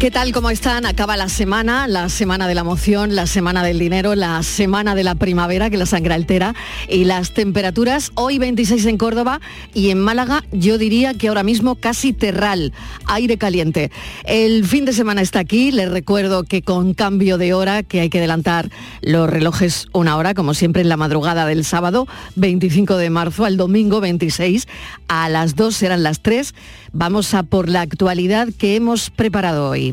¿Qué tal? ¿Cómo están? Acaba la semana, la semana de la emoción, la semana del dinero, la semana de la primavera, que la sangre altera, y las temperaturas hoy 26 en Córdoba y en Málaga yo diría que ahora mismo casi terral, aire caliente. El fin de semana está aquí, les recuerdo que con cambio de hora, que hay que adelantar los relojes una hora, como siempre en la madrugada del sábado 25 de marzo al domingo 26, a las 2 serán las 3, vamos a por la actualidad que hemos preparado hoy.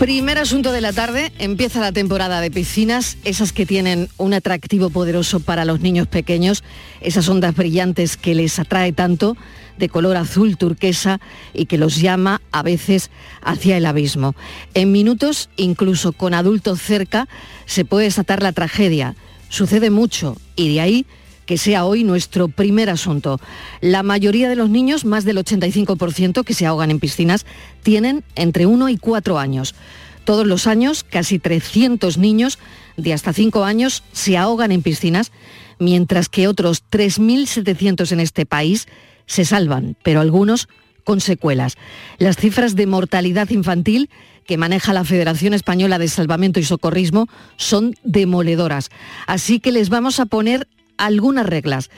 Primer asunto de la tarde, empieza la temporada de piscinas, esas que tienen un atractivo poderoso para los niños pequeños, esas ondas brillantes que les atrae tanto, de color azul turquesa y que los llama a veces hacia el abismo. En minutos, incluso con adultos cerca, se puede desatar la tragedia. Sucede mucho y de ahí que sea hoy nuestro primer asunto. La mayoría de los niños, más del 85% que se ahogan en piscinas, tienen entre 1 y 4 años. Todos los años, casi 300 niños de hasta 5 años se ahogan en piscinas, mientras que otros 3.700 en este país se salvan, pero algunos con secuelas. Las cifras de mortalidad infantil que maneja la Federación Española de Salvamento y Socorrismo son demoledoras. Así que les vamos a poner algunas reglas,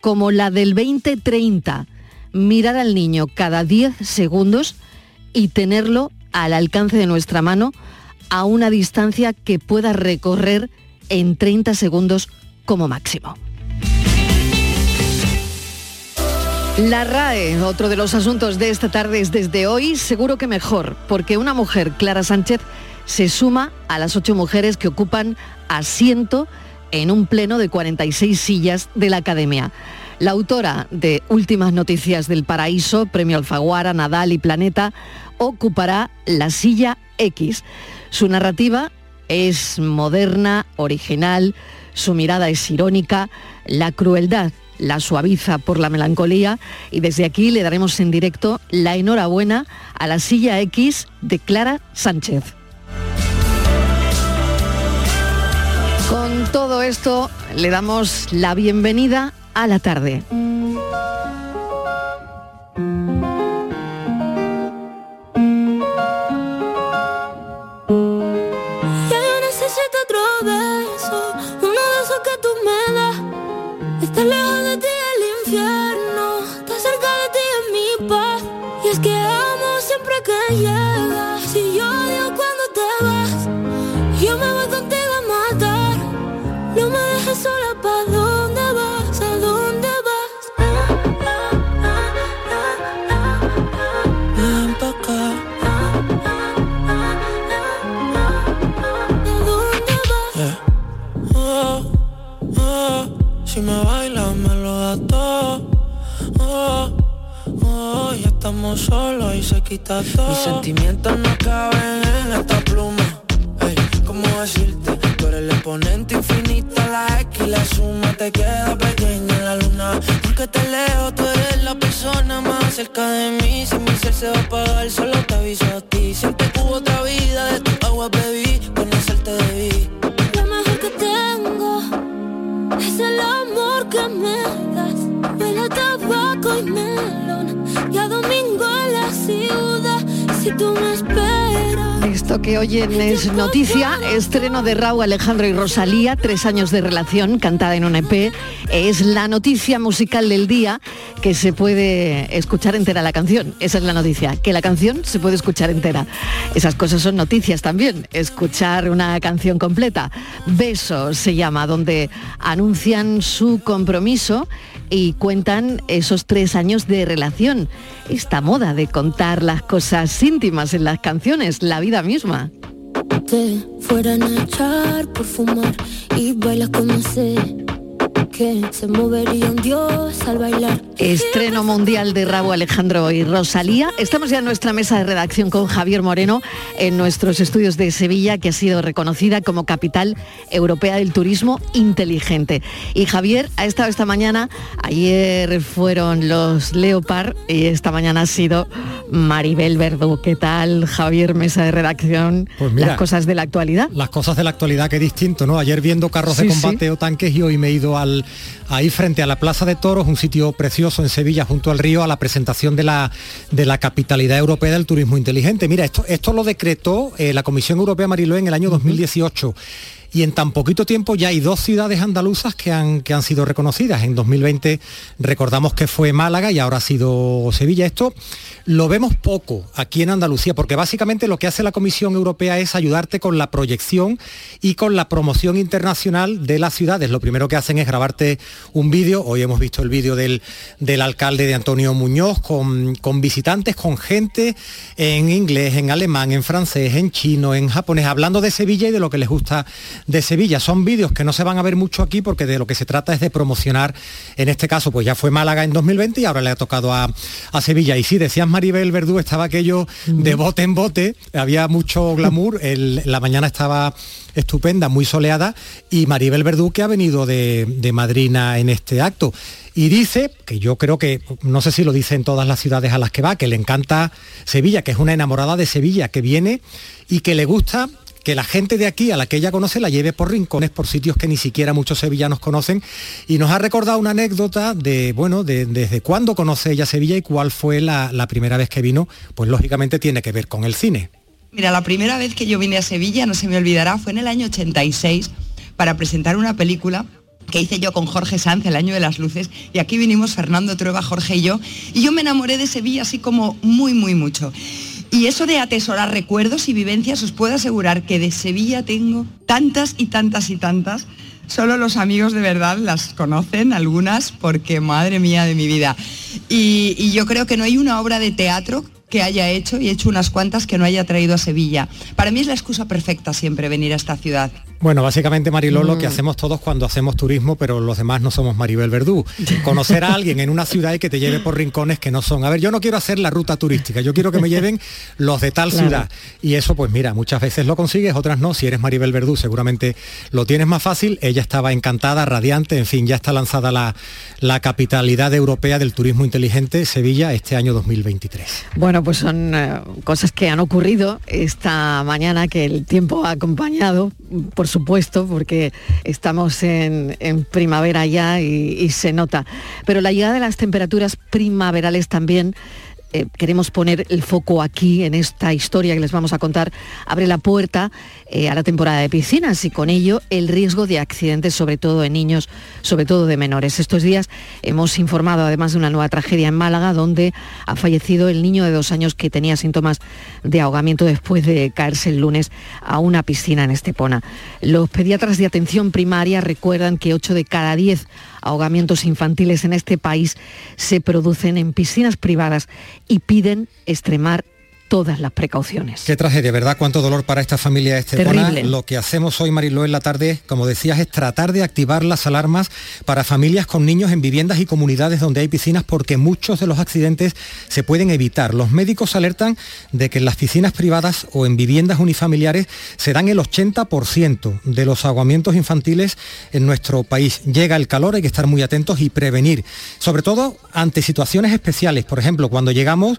como la del 20-30, mirar al niño cada 10 segundos y tenerlo al alcance de nuestra mano a una distancia que pueda recorrer en 30 segundos como máximo. La RAE, otro de los asuntos de esta tarde es desde hoy, seguro que mejor, porque una mujer, Clara Sánchez, se suma a las ocho mujeres que ocupan asiento en un pleno de 46 sillas de la Academia. La autora de Últimas Noticias del Paraíso, Premio Alfaguara, Nadal y Planeta, ocupará la silla X. Su narrativa es moderna, original, su mirada es irónica, la crueldad la suaviza por la melancolía y desde aquí le daremos en directo la enhorabuena a la silla X de Clara Sánchez. Todo esto le damos la bienvenida a la tarde. Ya si me bailas me lo das todo. Oh, oh, ya estamos solos y se quita todo. Mis sentimientos no caben en esta pluma. Ey, ¿cómo decirte? Tú eres el exponente infinito, la X y la suma te queda pequeña en la luna. Porque te leo, tú eres la persona más cerca de mí. Si mi ser se va a apagar, solo te aviso a ti. Siempre hubo otra vida, de tu agua bebí, conocerte debí. Esto que oyen es noticia, estreno de Raúl Alejandro y Rosalía, tres años de relación, cantada en un EP. Es la noticia musical del día que se puede escuchar entera la canción. Esa es la noticia, que la canción se puede escuchar entera. Esas cosas son noticias también, escuchar una canción completa. Beso se llama, donde anuncian su compromiso y cuentan esos tres años de relación. Esta moda de contar las cosas íntimas en las canciones, la vida misma. Te fueran a echar por fumar y bailas como que se movería un dios al bailar. Estreno mundial de Rabo Alejandro y Rosalía. Estamos ya en nuestra mesa de redacción con Javier Moreno en nuestros estudios de Sevilla, que ha sido reconocida como capital europea del turismo inteligente. Y Javier ha estado esta mañana, ayer fueron los Leopard y esta mañana ha sido Maribel Verdú. ¿Qué tal, Javier, mesa de redacción? Pues mira, las cosas de la actualidad. Las cosas de la actualidad, qué distinto, ¿no? Ayer viendo carros de combate sí. o tanques y hoy me he ido al, ahí frente a la Plaza de Toros, un sitio precioso en Sevilla, junto al río, a la presentación de la, de la capitalidad europea del turismo inteligente. Mira, esto, esto lo decretó eh, la Comisión Europea Mariló en el año 2018. Y en tan poquito tiempo ya hay dos ciudades andaluzas que han, que han sido reconocidas. En 2020 recordamos que fue Málaga y ahora ha sido Sevilla. Esto lo vemos poco aquí en Andalucía, porque básicamente lo que hace la Comisión Europea es ayudarte con la proyección y con la promoción internacional de las ciudades. Lo primero que hacen es grabarte un vídeo. Hoy hemos visto el vídeo del, del alcalde de Antonio Muñoz con, con visitantes, con gente en inglés, en alemán, en francés, en chino, en japonés, hablando de Sevilla y de lo que les gusta de Sevilla. Son vídeos que no se van a ver mucho aquí porque de lo que se trata es de promocionar, en este caso, pues ya fue Málaga en 2020 y ahora le ha tocado a, a Sevilla. Y sí, decías Maribel Verdú, estaba aquello de bote en bote, había mucho glamour, el- la mañana estaba estupenda, muy soleada, y Maribel Verdú que ha venido de, de madrina en este acto. Y dice, que yo creo que, no sé si lo dice en todas las ciudades a las que va, que le encanta Sevilla, que es una enamorada de Sevilla, que viene y que le gusta que la gente de aquí a la que ella conoce la lleve por rincones, por sitios que ni siquiera muchos sevillanos conocen. Y nos ha recordado una anécdota de, bueno, de, desde cuándo conoce ella Sevilla y cuál fue la, la primera vez que vino, pues lógicamente tiene que ver con el cine. Mira, la primera vez que yo vine a Sevilla, no se me olvidará, fue en el año 86 para presentar una película que hice yo con Jorge Sanz, El Año de las Luces, y aquí vinimos Fernando Trueba, Jorge y yo, y yo me enamoré de Sevilla así como muy, muy mucho. Y eso de atesorar recuerdos y vivencias, os puedo asegurar que de Sevilla tengo tantas y tantas y tantas. Solo los amigos de verdad las conocen, algunas, porque madre mía de mi vida. Y, yo creo que no hay una obra de teatro que haya hecho, y he hecho unas cuantas que no haya traído a Sevilla. Para mí es la excusa perfecta siempre venir a esta ciudad. Bueno, básicamente Mariló lo que hacemos todos cuando hacemos turismo, pero los demás no somos Maribel Verdú. Conocer a alguien en una ciudad y que te lleve por rincones que no son. A ver, yo no quiero hacer la ruta turística, yo quiero que me lleven los de tal Claro. ciudad. Y eso, pues mira, muchas veces lo consigues, otras no. Si eres Maribel Verdú, seguramente lo tienes más fácil. Ella estaba encantada, radiante, en fin, ya está lanzada la, la capitalidad europea del turismo inteligente, Sevilla, este año 2023. Bueno, pues son eh, cosas que han ocurrido esta mañana, que el tiempo ha acompañado, por supuesto, porque estamos en, primavera ya y, y se nota. Pero la llegada de las temperaturas primaverales también eh, queremos poner el foco aquí en esta historia que les vamos a contar, abre la puerta eh, a la temporada de piscinas y con ello el riesgo de accidentes, sobre todo en niños, sobre todo de menores. Estos días hemos informado además de una nueva tragedia en Málaga donde ha fallecido el niño de dos años que tenía síntomas de ahogamiento después de caerse el lunes a una piscina en Estepona. Los pediatras de atención primaria recuerdan que 8 de cada 10 ahogamientos infantiles en este país se producen en piscinas privadas y piden extremar todas las precauciones. Qué tragedia, ¿verdad? Cuánto dolor para esta familia estepona. Lo que hacemos hoy, Mariló, en la tarde, como decías, es tratar de activar las alarmas para familias con niños en viviendas y comunidades donde hay piscinas porque muchos de los accidentes se pueden evitar. Los médicos alertan de que en las piscinas privadas o en viviendas unifamiliares se dan el 80% de los ahogamientos infantiles en nuestro país. Llega el calor, hay que estar muy atentos y prevenir, sobre todo ante situaciones especiales. Por ejemplo, cuando llegamos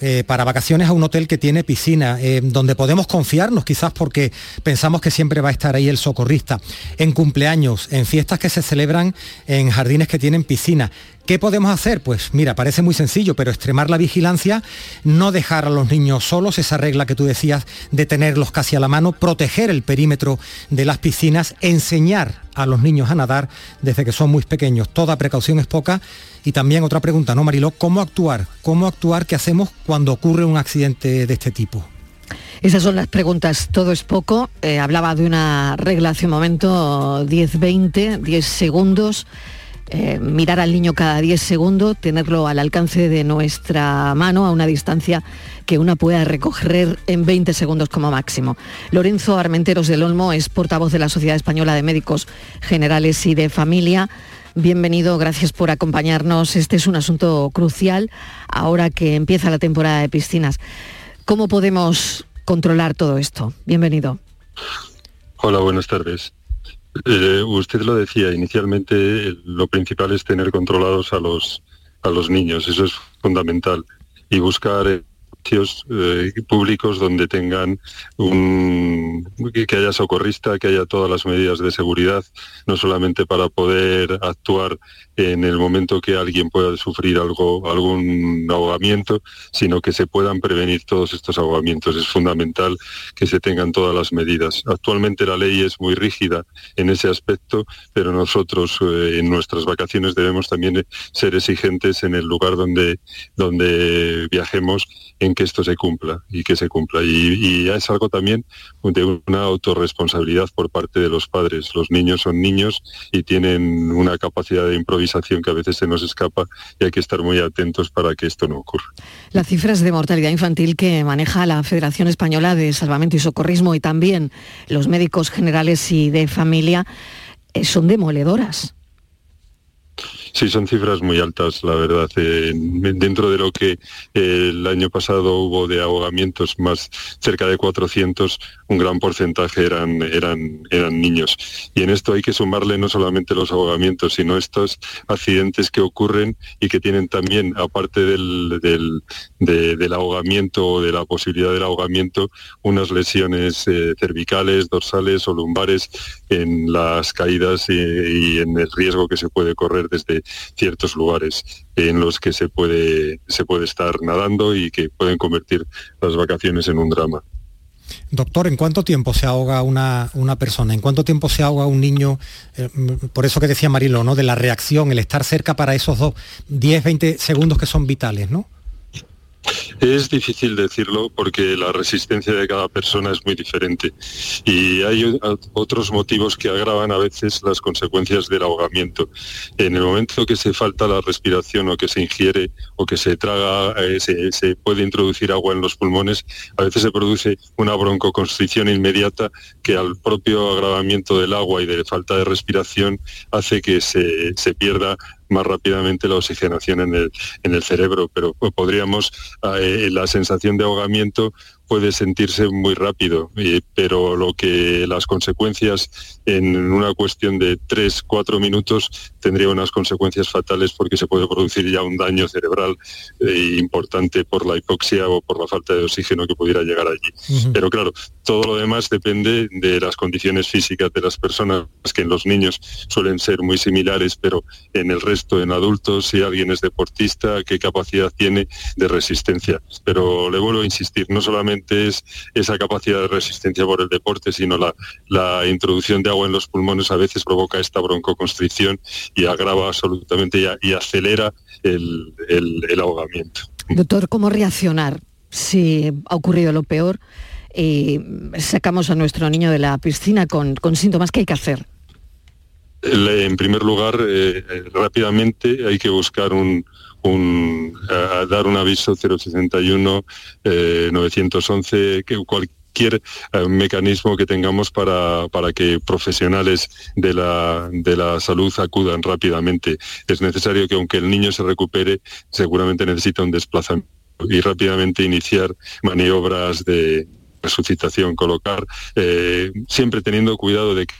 eh, para vacaciones a un hotel que tiene piscina, eh, donde podemos confiarnos quizás porque pensamos que siempre va a estar ahí el socorrista, en cumpleaños, en fiestas que se celebran en jardines que tienen piscina. ¿Qué podemos hacer? Pues mira, parece muy sencillo, pero extremar la vigilancia, no dejar a los niños solos, esa regla que tú decías de tenerlos casi a la mano, proteger el perímetro de las piscinas, enseñar a los niños a nadar desde que son muy pequeños. Toda precaución es poca. Y también otra pregunta, ¿no, Mariló? ¿Cómo actuar? ¿Cómo actuar? ¿Qué hacemos cuando ocurre un accidente de este tipo? Esas son las preguntas, todo es poco. Eh, hablaba de una regla hace un momento, 10-20, 10 segundos. eh, mirar al niño cada 10 segundos, tenerlo al alcance de nuestra mano a una distancia que una pueda recoger en 20 segundos como máximo. Lorenzo Armenteros del Olmo es portavoz de la Sociedad Española de Médicos Generales y de Familia. Bienvenido, gracias por acompañarnos. Este es un asunto crucial ahora que empieza la temporada de piscinas. ¿Cómo podemos controlar todo esto? Bienvenido. Hola, buenas tardes. Eh, usted lo decía, inicialmente lo principal es tener controlados a los, a los niños, eso es fundamental, y buscar eh, públicos donde tengan un, que haya socorrista, que haya todas las medidas de seguridad, no solamente para poder actuar en el momento que alguien pueda sufrir algo, algún ahogamiento, sino que se puedan prevenir todos estos ahogamientos. Es fundamental que se tengan todas las medidas. Actualmente la ley es muy rígida en ese aspecto, pero nosotros eh, en nuestras vacaciones debemos también ser exigentes en el lugar donde, donde viajemos en que esto se cumpla y que se cumpla. Y, es algo también de una autorresponsabilidad por parte de los padres. Los niños son niños y tienen una capacidad de improvisación que a veces se nos escapa y hay que estar muy atentos para que esto no ocurra. Las cifras de mortalidad infantil que maneja la Federación Española de Salvamento y Socorrismo y también los médicos generales y de familia eh, son demoledoras. Sí, son cifras muy altas, la verdad. Eh, dentro de lo que eh, el año pasado hubo de ahogamientos, más cerca de 400, un gran porcentaje eran, eran, eran niños. Y en esto hay que sumarle no solamente los ahogamientos, sino estos accidentes que ocurren y que tienen también, aparte del, del, ahogamiento o de la posibilidad del ahogamiento, unas lesiones eh, cervicales, dorsales o lumbares en las caídas y en el riesgo que se puede correr desde ciertos lugares en los que se puede, se puede estar nadando y que pueden convertir las vacaciones en un drama. Doctor, ¿en cuánto tiempo se ahoga una, una, persona? ¿En cuánto tiempo se ahoga un niño? Eh, por eso que decía Marilo, ¿no? De la reacción, el estar cerca para esos dos 10, 20 segundos que son vitales, ¿no? Es difícil decirlo porque la resistencia de cada persona es muy diferente y hay otros motivos que agravan a veces las consecuencias del ahogamiento. En el momento que se falta la respiración o que se ingiere o que se traga, eh, se, puede introducir agua en los pulmones, a veces se produce una broncoconstricción inmediata que al propio agravamiento del agua y de falta de respiración hace que se, se pierda más rápidamente la oxigenación en el, en el cerebro, pero podríamos, eh, la sensación de ahogamiento puede sentirse muy rápido, pero lo que las consecuencias en una cuestión de 3, 4 minutos tendría unas consecuencias fatales porque se puede producir ya un daño cerebral eh, importante por la hipoxia o por la falta de oxígeno que pudiera llegar allí. Pero claro, todo lo demás depende de las condiciones físicas de las personas, que en los niños suelen ser muy similares, pero en el resto, en adultos, si alguien es deportista, qué capacidad tiene de resistencia. Pero le vuelvo a insistir, no solamente es esa capacidad de resistencia por el deporte, sino la, introducción de agua en los pulmones a veces provoca esta broncoconstricción y agrava absolutamente y, acelera el, ahogamiento. Doctor, ¿cómo reaccionar si ha ocurrido lo peor y sacamos a nuestro niño de la piscina con, síntomas? ¿Qué hay que hacer? En primer lugar, eh, eh, rápidamente hay que buscar un, a dar un aviso 061 911 que cualquier eh, mecanismo que tengamos para, para que profesionales de la, de la salud acudan rápidamente. Es necesario que aunque el niño se recupere, seguramente necesita un desplazamiento y rápidamente iniciar maniobras de resucitación, colocar, eh, siempre teniendo cuidado de que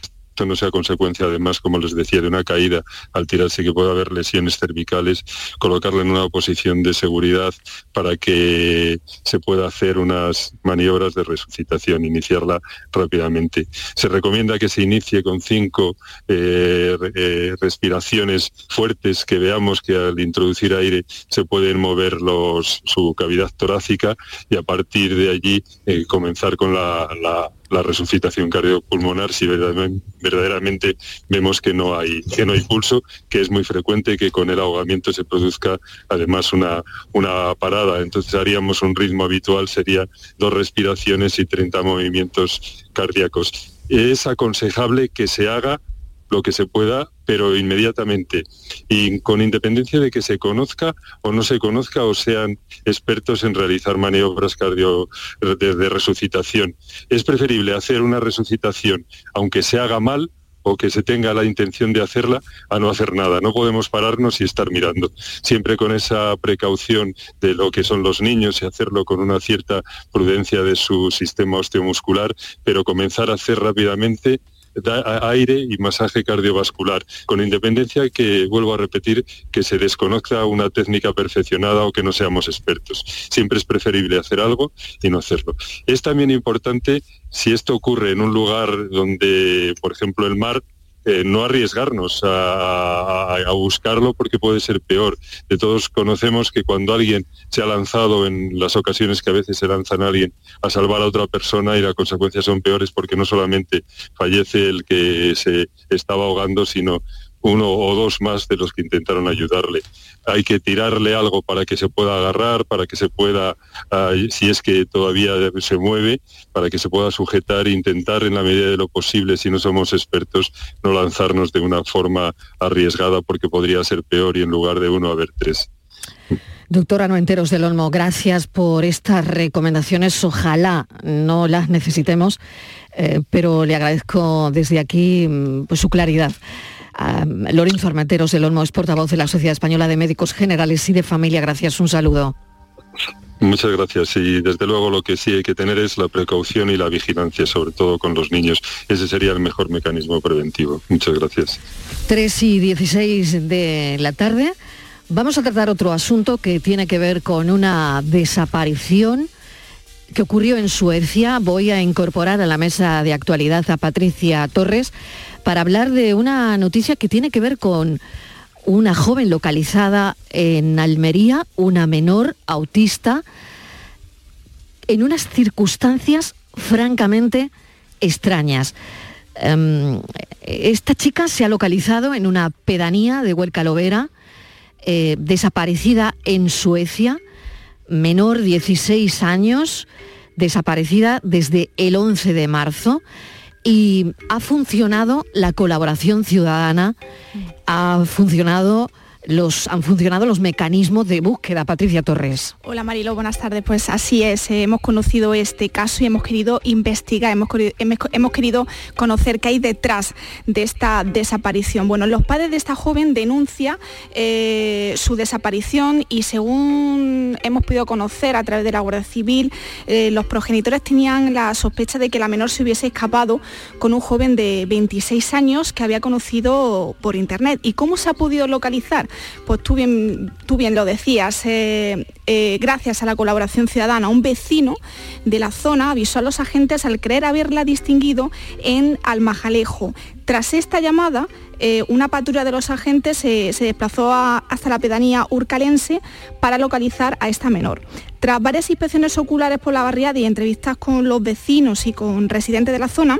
no sea consecuencia además, como les decía, de una caída al tirarse que pueda haber lesiones cervicales, colocarlo en una posición de seguridad para que se pueda hacer unas maniobras de resucitación, iniciarla rápidamente. Se recomienda que se inicie con cinco eh, eh, respiraciones fuertes que veamos que al introducir aire se pueden mover los, su cavidad torácica y a partir de allí eh, comenzar con la resucitación cardiopulmonar si verdaderamente vemos que no hay que no hay pulso, que es muy frecuente que con el ahogamiento se produzca además una, una parada. Entonces haríamos un ritmo habitual, sería dos respiraciones y 30 movimientos cardíacos. Es aconsejable que se haga lo que se pueda, pero inmediatamente. Y con independencia de que se conozca o no se conozca o sean expertos en realizar maniobras cardio de, resucitación. Es preferible hacer una resucitación, aunque se haga mal, o que se tenga la intención de hacerla a no hacer nada. No podemos pararnos y estar mirando. Siempre con esa precaución de lo que son los niños y hacerlo con una cierta prudencia de su sistema osteomuscular, pero comenzar a hacer rápidamente aire y masaje cardiovascular, con independencia que, vuelvo a repetir, que se desconozca una técnica perfeccionada o que no seamos expertos. Siempre es preferible hacer algo y no hacerlo. Es también importante, si esto ocurre en un lugar donde, por ejemplo, el mar, eh, no arriesgarnos a, buscarlo porque puede ser peor. De todos conocemos que cuando alguien se ha lanzado en las ocasiones que a veces se lanzan a alguien a salvar a otra persona y las consecuencias son peores porque no solamente fallece el que se estaba ahogando, sino uno o dos más de los que intentaron ayudarle. Hay que tirarle algo para que se pueda agarrar, para que se pueda, ah, si es que todavía se mueve, para que se pueda sujetar e intentar en la medida de lo posible, si no somos expertos, no lanzarnos de una forma arriesgada porque podría ser peor y en lugar de uno haber tres. Doctora Noenteros del Olmo, gracias por estas recomendaciones. Ojalá no las necesitemos, eh, pero le agradezco desde aquí mm, pues, su claridad. Lorenzo Armenteros del Olmo es portavoz de la Sociedad Española de Médicos Generales y de Familia. Gracias, un saludo. Muchas gracias. Y desde luego lo que sí hay que tener es la precaución y la vigilancia, sobre todo con los niños. Ese sería el mejor mecanismo preventivo. Muchas gracias. 3 y 16 de la tarde. Vamos a tratar otro asunto que tiene que ver con una desaparición que ocurrió en Suecia. Voy a incorporar a la mesa de actualidad a Patricia Torres para hablar de una noticia que tiene que ver con una joven localizada en Almería, una menor autista, en unas circunstancias francamente extrañas. Em, esta chica se ha localizado en una pedanía de Huercalovera, eh, desaparecida en Suecia, menor 16 años, desaparecida desde el 11 de marzo y ha funcionado la colaboración ciudadana, ha funcionado los, han funcionado los mecanismos de búsqueda. Patricia Torres. Hola Marilo, buenas tardes. Pues así es, eh, hemos conocido este caso y hemos querido investigar, hemos, querido conocer qué hay detrás de esta desaparición. Bueno, los padres de esta joven denuncian eh, su desaparición y según hemos podido conocer a través de la Guardia Civil, eh, los progenitores tenían la sospecha de que la menor se hubiese escapado con un joven de 26 años que había conocido por internet. ¿Y cómo se ha podido localizar? Pues tú bien, tú bien lo decías, eh, eh, gracias a la colaboración ciudadana, un vecino de la zona avisó a los agentes al creer haberla distinguido en Almajalejo. Tras esta llamada, eh, una patrulla de los agentes se, desplazó hasta la pedanía urcalense para localizar a esta menor. Tras varias inspecciones oculares por la barriada y entrevistas con los vecinos y con residentes de la zona,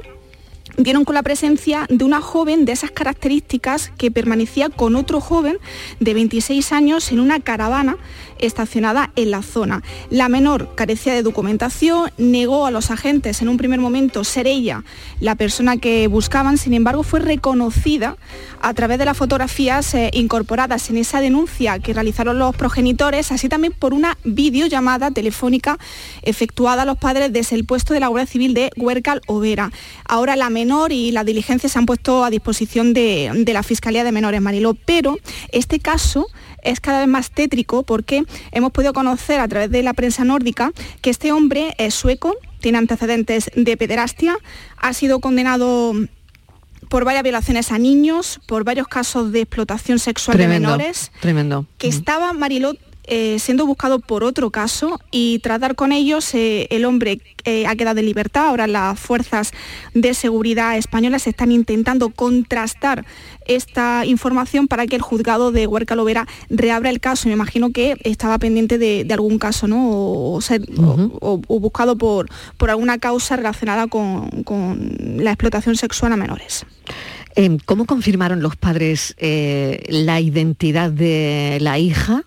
dieron con la presencia de una joven de esas características que permanecía con otro joven de 26 años en una caravana estacionada en la zona. La menor carecía de documentación, negó a los agentes en un primer momento ser ella la persona que buscaban, sin embargo fue reconocida a través de las fotografías eh, incorporadas en esa denuncia que realizaron los progenitores, así también por una videollamada telefónica efectuada a los padres desde el puesto de la Guardia Civil de Huércal Overa. Ahora la menor y la diligencia se han puesto a disposición de, de la Fiscalía de Menores Mariló, pero este caso es cada vez más tétrico porque hemos podido conocer a través de la prensa nórdica que este hombre es sueco, tiene antecedentes de pederastia, ha sido condenado por varias violaciones a niños, por varios casos de explotación sexual de menores. Tremendo. Que estaba Marilot eh, siendo buscado por otro caso y tratar con ellos eh, el hombre eh, ha quedado en libertad. Ahora las fuerzas de seguridad españolas están intentando contrastar esta información para que el juzgado de Huerca Lovera reabra el caso. Me imagino que estaba pendiente de, algún caso, ¿no? O, buscado por, por, alguna causa relacionada con, la explotación sexual a menores. Em, ¿Cómo confirmaron los padres la identidad de la hija?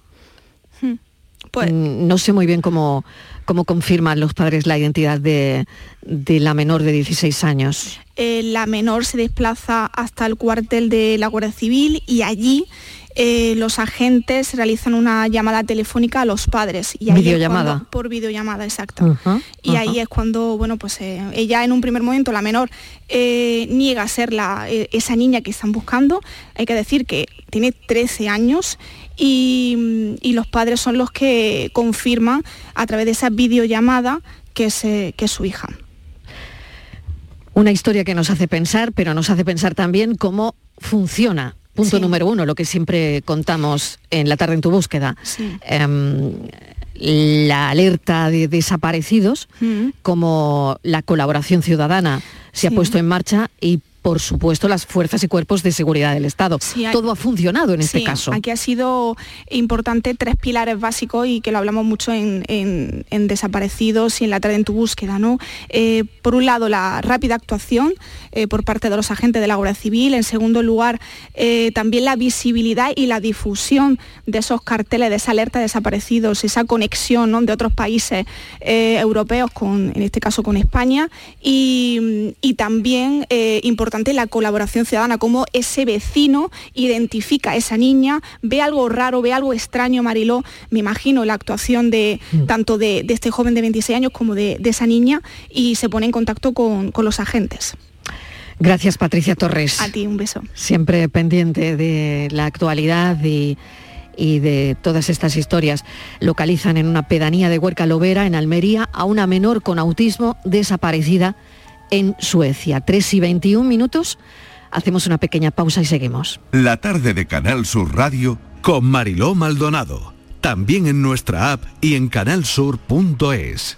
Pues, mm, no sé muy bien cómo, cómo confirman los padres la identidad de, la menor de 16 años. Eh, la menor se desplaza hasta el cuartel de la Guardia Civil y allí eh, los agentes realizan una llamada telefónica a los padres. Y videollamada. por videollamada, exacto. y ahí es cuando, bueno, pues eh, ella en un primer momento, la menor, eh, niega ser la, esa niña que están buscando. Hay que decir que tiene 13 años y, los padres son los que confirman a través de esa videollamada que es, que es su hija. Una historia que nos hace pensar, pero nos hace pensar también cómo funciona Punto número uno, lo que siempre contamos en la tarde en tu búsqueda. Em, la alerta de desaparecidos, mm. como la colaboración ciudadana se ha puesto en marcha y por supuesto, las fuerzas y cuerpos de seguridad del Estado. Todo ha funcionado en este caso. Aquí ha sido importante tres pilares básicos y que lo hablamos mucho en, desaparecidos y en la tarde en tu búsqueda. ¿no? Eh, por un lado, la rápida actuación eh, por parte de los agentes de la Guardia Civil. En segundo lugar, eh, también la visibilidad y la difusión de esos carteles, de esa alerta de desaparecidos, esa conexión de otros países europeos, con, en este caso con España. Y, y también importante la colaboración ciudadana, cómo ese vecino identifica a esa niña, ve algo raro, ve algo extraño, Mariló, me imagino la actuación de mm. tanto de, este joven de 26 años como de, esa niña y se pone en contacto con, los agentes. Gracias, Patricia Torres. A ti, un beso. Siempre pendiente de la actualidad y, y, de todas estas historias. Localizan en una pedanía de Huerca Lovera, en Almería, a una menor con autismo desaparecida en Suecia. 3 y 21 minutos. Hacemos una pequeña pausa y seguimos. La tarde de Canal Sur Radio con Mariló Maldonado. También en nuestra app y en canalsur.es.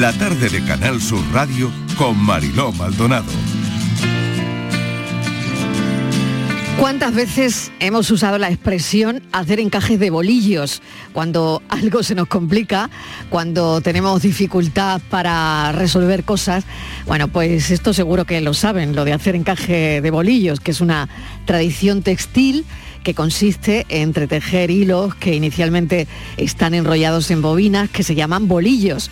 La tarde de Canal Sur Radio con Mariló Maldonado. ¿Cuántas veces hemos usado la expresión hacer encajes de bolillos cuando algo se nos complica, cuando tenemos dificultad para resolver cosas? Bueno, pues esto seguro que lo saben, lo de hacer encaje de bolillos, que es una tradición textil que consiste en entretejer hilos que inicialmente están enrollados en bobinas que se llaman bolillos.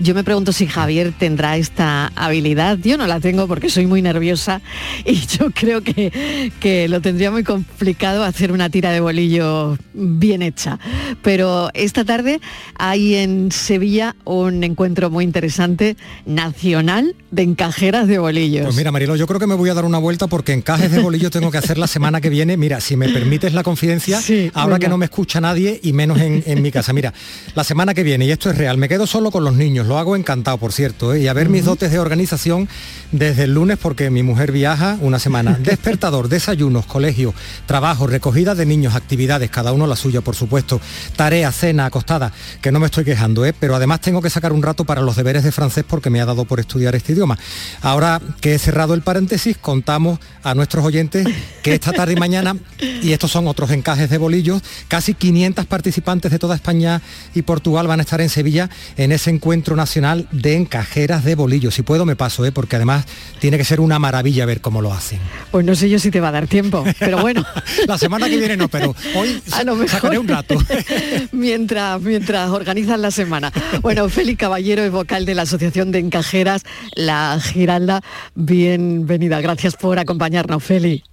Yo me pregunto si Javier tendrá esta habilidad. Yo no la tengo porque soy muy nerviosa y yo creo que, que lo tendría muy complicado hacer una tira de bolillo bien hecha. Pero esta tarde hay en Sevilla un encuentro muy interesante nacional de encajeras de bolillos. Pues mira, Marilo, yo creo que me voy a dar una vuelta porque encajes de bolillo tengo que hacer la semana que viene. Mira, si me permites la confidencia, ahora que no me escucha nadie y menos en, en mi casa. Mira, la semana que viene, y esto es real, me quedo solo con los niños lo hago encantado, por cierto, ¿eh? y a ver mis dotes de organización desde el lunes porque mi mujer viaja una semana. Despertador, desayunos, colegio, trabajo, recogida de niños, actividades, cada uno la suya, por supuesto, tarea, cena, acostada, que no me estoy quejando, ¿eh? pero además tengo que sacar un rato para los deberes de francés porque me ha dado por estudiar este idioma. Ahora que he cerrado el paréntesis, contamos a nuestros oyentes que esta tarde y mañana, y estos son otros encajes de bolillos, casi 500 participantes de toda España y Portugal van a estar en Sevilla en ese encuentro nacional de encajeras de bolillos. Si puedo me paso, ¿eh? porque además tiene que ser una maravilla ver cómo lo hacen. Pues no sé yo si te va a dar tiempo, pero bueno. La semana que viene no, pero hoy a lo mejor, sacaré un rato. mientras, mientras organizan la semana. Bueno, Félix Caballero es vocal de la Asociación de Encajeras, la Giralda. Bienvenida, gracias por acompañarnos, Félix.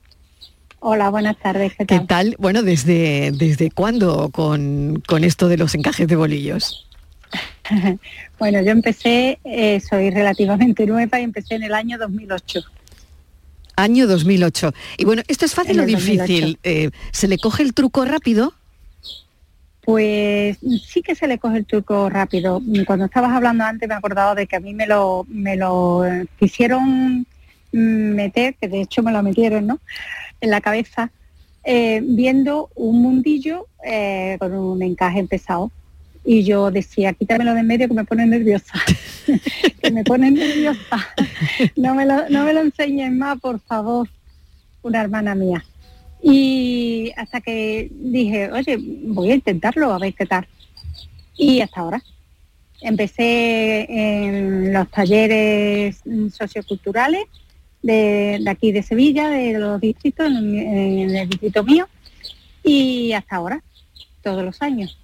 Hola, buenas tardes. ¿Qué tal? ¿Qué tal? Bueno, ¿desde, desde cuándo con, con esto de los encajes de bolillos? bueno, yo empecé, eh, soy relativamente nueva y empecé en el año 2008. Año 2008. Y bueno, ¿esto es fácil o difícil? Eh, ¿Se le coge el truco rápido? Pues sí que se le coge el truco rápido. Cuando estabas hablando antes me he acordado de que a mí me lo, me lo quisieron meter, que de hecho me lo metieron, ¿no? En la cabeza, eh, viendo un mundillo con un encaje empezado y yo decía, quítamelo de en medio que me pone nerviosa, que me pone nerviosa, no me, lo, no me lo enseñes más, por favor, una hermana mía. Y hasta que dije, oye, voy a intentarlo, a ver qué tal. Y hasta ahora. Empecé en los talleres socioculturales de, aquí de Sevilla, de los distritos, en el distrito mío, y hasta ahora, todos los años.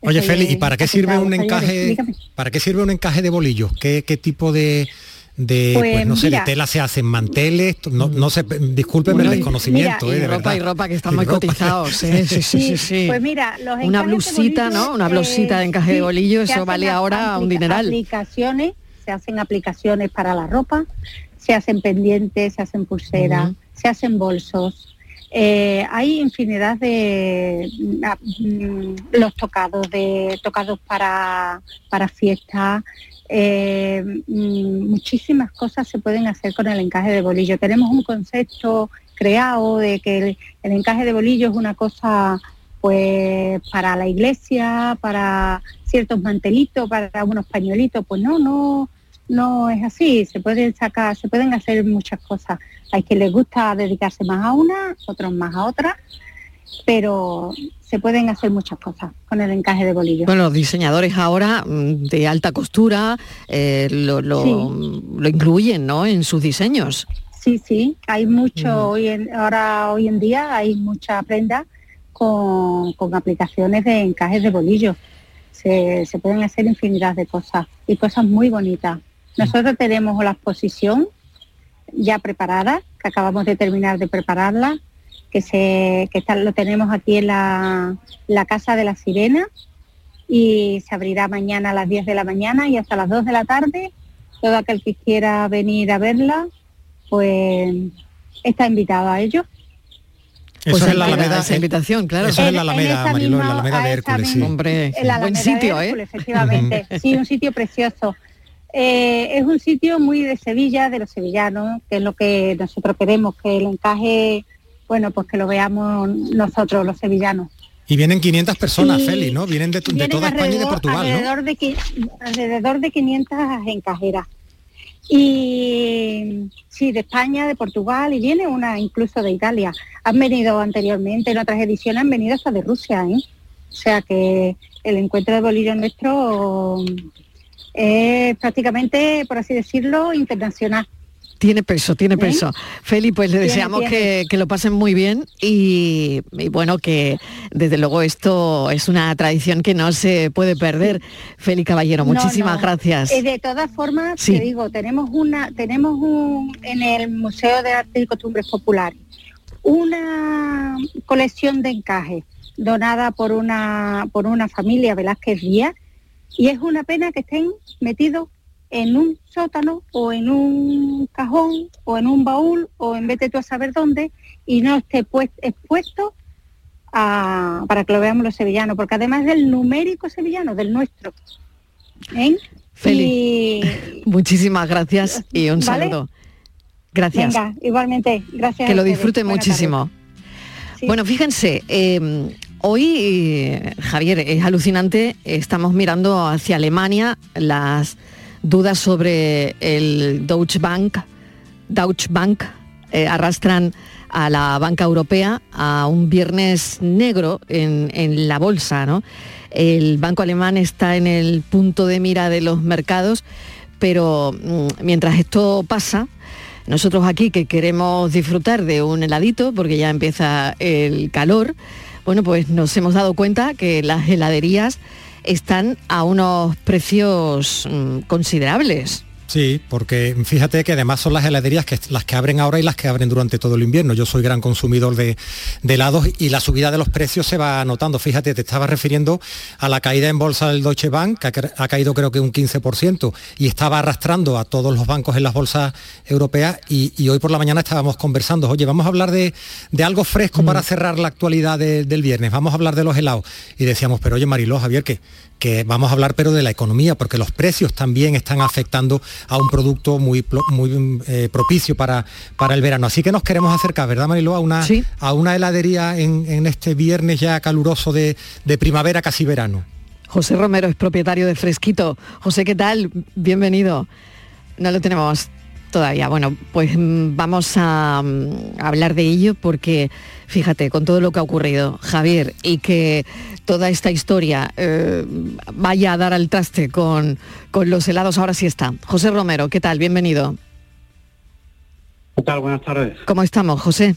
Oye, Feli, ¿y para qué sirve un encaje? ¿Para qué sirve un encaje de bolillos? ¿Qué, tipo de, de pues, pues no sé, de tela se hacen manteles? No, no sé, discúlpeme el desconocimiento, eh, de ropa y ropa que están muy cotizados. Sí, sí, sí, sí, Pues mira, los una blusita, ¿no? Una blusita de encaje de bolillo, eso vale ahora un dineral. Aplicaciones, se hacen aplicaciones para la ropa, se hacen pendientes, se hacen pulseras, se hacen bolsos, eh, hay infinidad de mm, los tocados, de tocados para, para fiestas, eh, mm, muchísimas cosas se pueden hacer con el encaje de bolillo. Tenemos un concepto creado de que el, encaje de bolillo es una cosa pues para la iglesia, para ciertos mantelitos, para unos pañuelitos, pues no, no, no es así, se pueden sacar, se pueden hacer muchas cosas. Hay quien les gusta dedicarse más a una, otros más a otra, pero se pueden hacer muchas cosas con el encaje de bolillo. Bueno, los diseñadores ahora mm, de alta costura eh, lo, incluyen ¿no? en sus diseños. Sí, sí, hay mucho, hoy en, ahora hoy en día hay mucha prenda con, con aplicaciones de encajes de bolillo. Se, se, pueden hacer infinidad de cosas y cosas muy bonitas. Nosotros tenemos la exposición ya preparada, que acabamos de terminar de prepararla, que, se, que lo tenemos aquí en la, Casa de la Sirena y se abrirá mañana a las 10 de la mañana y hasta las 2 de la tarde. Todo aquel que quiera venir a verla, pues está invitado a ello. Eso es la Alameda, esa invitación, claro. Eso es la Alameda, Mariló, la Alameda de Hércules, sí. Hombre, buen sitio, ¿eh? Efectivamente, sí, un sitio precioso. Eh, es un sitio muy de Sevilla, de los sevillanos, que es lo que nosotros queremos, que el encaje, bueno, pues que lo veamos nosotros, los sevillanos. Y vienen 500 personas, Feli, ¿no? Vienen de, toda España y de Portugal, alrededor De, alrededor de 500 encajeras. Y sí, de España, de Portugal y viene una incluso de Italia. Han venido anteriormente en otras ediciones, han venido hasta de Rusia, ¿eh? O sea que el encuentro de bolillo nuestro es prácticamente, por así decirlo, internacional. Tiene peso, tiene ¿Eh? peso. Feli, pues le deseamos Que, lo pasen muy bien y, bueno, que desde luego esto es una tradición que no se puede perder. Feli Caballero, muchísimas gracias. Eh, de todas formas, te digo, tenemos una, tenemos un, en el Museo de Arte y Costumbres Populares una colección de encajes donada por una, por una familia Velázquez Díaz y es una pena que estén metidos en un sótano o en un cajón o en un baúl o en vez de tú a saber dónde y no esté pues, expuesto para que lo veamos los sevillanos, porque además del numérico sevillano, del nuestro. ¿eh? muchísimas gracias y un saludo. Gracias. Venga, igualmente, gracias. Que lo disfruten muchísimo. Bueno, fíjense, em, Hoy, Javier, es alucinante, estamos mirando hacia Alemania las dudas sobre el Deutsche Bank, Deutsche Bank eh, arrastran a la banca europea a un viernes negro en, en la bolsa. ¿no? El banco alemán está en el punto de mira de los mercados, pero mm, mientras esto pasa, nosotros aquí que queremos disfrutar de un heladito, porque ya empieza el calor, bueno, pues nos hemos dado cuenta que las heladerías están a unos precios mm, considerables. Sí, porque fíjate que además son las heladerías que las que abren ahora y las que abren durante todo el invierno. Yo soy gran consumidor de, helados y la subida de los precios se va notando. Fíjate, te estaba refiriendo a la caída en bolsa del Deutsche Bank, que ha, caído creo que un 15%, y estaba arrastrando a todos los bancos en las bolsas europeas. Y, hoy por la mañana estábamos conversando, oye, vamos a hablar de, algo fresco para mm. cerrar la actualidad del viernes, vamos a hablar de los helados. Y decíamos, pero oye, Mariló, Javier, que que vamos a hablar pero de la economía, porque los precios también están afectando a un producto muy, muy eh, propicio para, para el verano. Así que nos queremos acercar, ¿verdad Mariló? A una, a una heladería en, este viernes ya caluroso de, de primavera, casi verano. José Romero es propietario de Fresquito. José, ¿qué tal? Bienvenido. No lo tenemos todavía. Bueno, pues mm, vamos a, mm, hablar de ello porque, fíjate, con todo lo que ha ocurrido, Javier, y que toda esta historia eh, vaya a dar al traste con, con los helados, ahora sí está. José Romero, ¿qué tal? Bienvenido. ¿Qué tal? Buenas tardes. ¿Cómo estamos, José?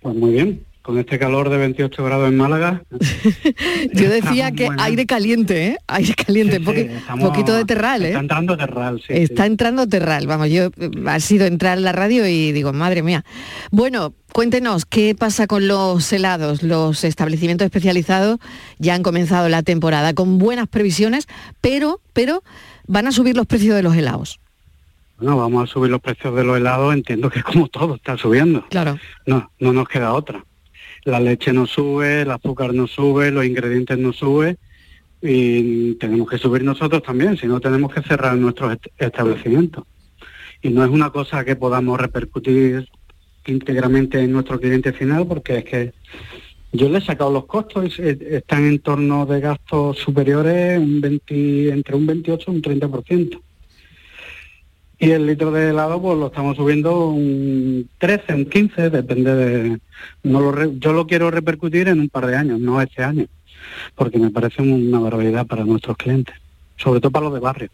Pues muy bien con este calor de 28 grados en Málaga. Yo decía que aire caliente, ¿eh? Aire caliente, Un poquito de terral, ¿eh? Está entrando terral, sí. Está entrando terral, vamos, yo ha sido entrar en la radio y digo, madre mía. Bueno, cuéntenos, ¿qué pasa con los helados? Los establecimientos especializados ya han comenzado la temporada con buenas previsiones, pero, pero van a subir los precios de los helados. Bueno, vamos a subir los precios de los helados, entiendo que como todo está subiendo. Claro. No, no nos queda otra la leche no sube, el azúcar no sube, los ingredientes no suben y tenemos que subir nosotros también, si no tenemos que cerrar nuestros establecimientos. Y no es una cosa que podamos repercutir íntegramente en nuestro cliente final porque es que yo le he sacado los costos, están en torno de gastos superiores un 20, entre un 28 y un 30%. Y el litro de helado pues lo estamos subiendo un 13, un 15, depende de... No lo yo lo quiero repercutir en un par de años, no este año, porque me parece una barbaridad para nuestros clientes, sobre todo para los de barrio.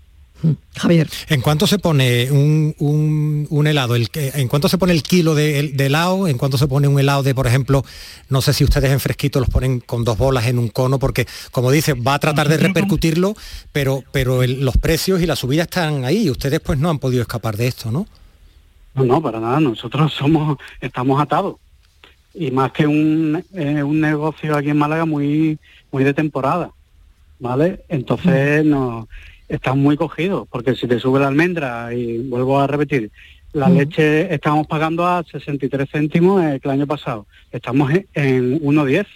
Javier. ¿En cuánto se pone un, helado? El, ¿En cuánto se pone el kilo de, helado? ¿En cuánto se pone un helado de, por ejemplo, no sé si ustedes en fresquito los ponen con dos bolas en un cono? Porque, como dice, va a tratar de repercutirlo, pero, pero los precios y la subida están ahí y ustedes pues no han podido escapar de esto, ¿no? No, no, para nada. Nosotros somos, estamos atados. Y más que un, eh, un negocio aquí en Málaga muy, muy de temporada. ¿Vale? Entonces nos están muy cogidos, porque si te sube la almendra, y vuelvo a repetir, la leche estamos pagando a 63 céntimos el año pasado, estamos en 1,10.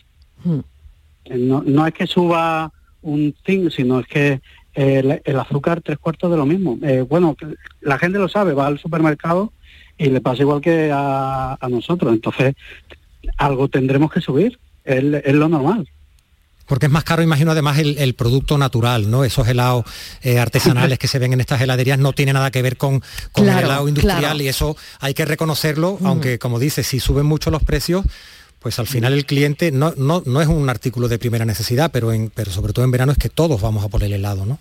No, no es que suba un 5, sino es que el, azúcar tres cuartos de lo mismo. Eh, bueno, la gente lo sabe, va al supermercado y le pasa igual que a, nosotros, entonces algo tendremos que subir, es lo normal. Porque es más caro, imagino, además el, producto natural, ¿no? Esos helados eh, artesanales que se ven en estas heladerías no tiene nada que ver con, el helado industrial y eso hay que reconocerlo, mm. aunque como dice, si suben mucho los precios, pues al final el cliente no, no, no es un artículo de primera necesidad, pero, en, pero sobre todo en verano es que todos vamos a por el helado, ¿no?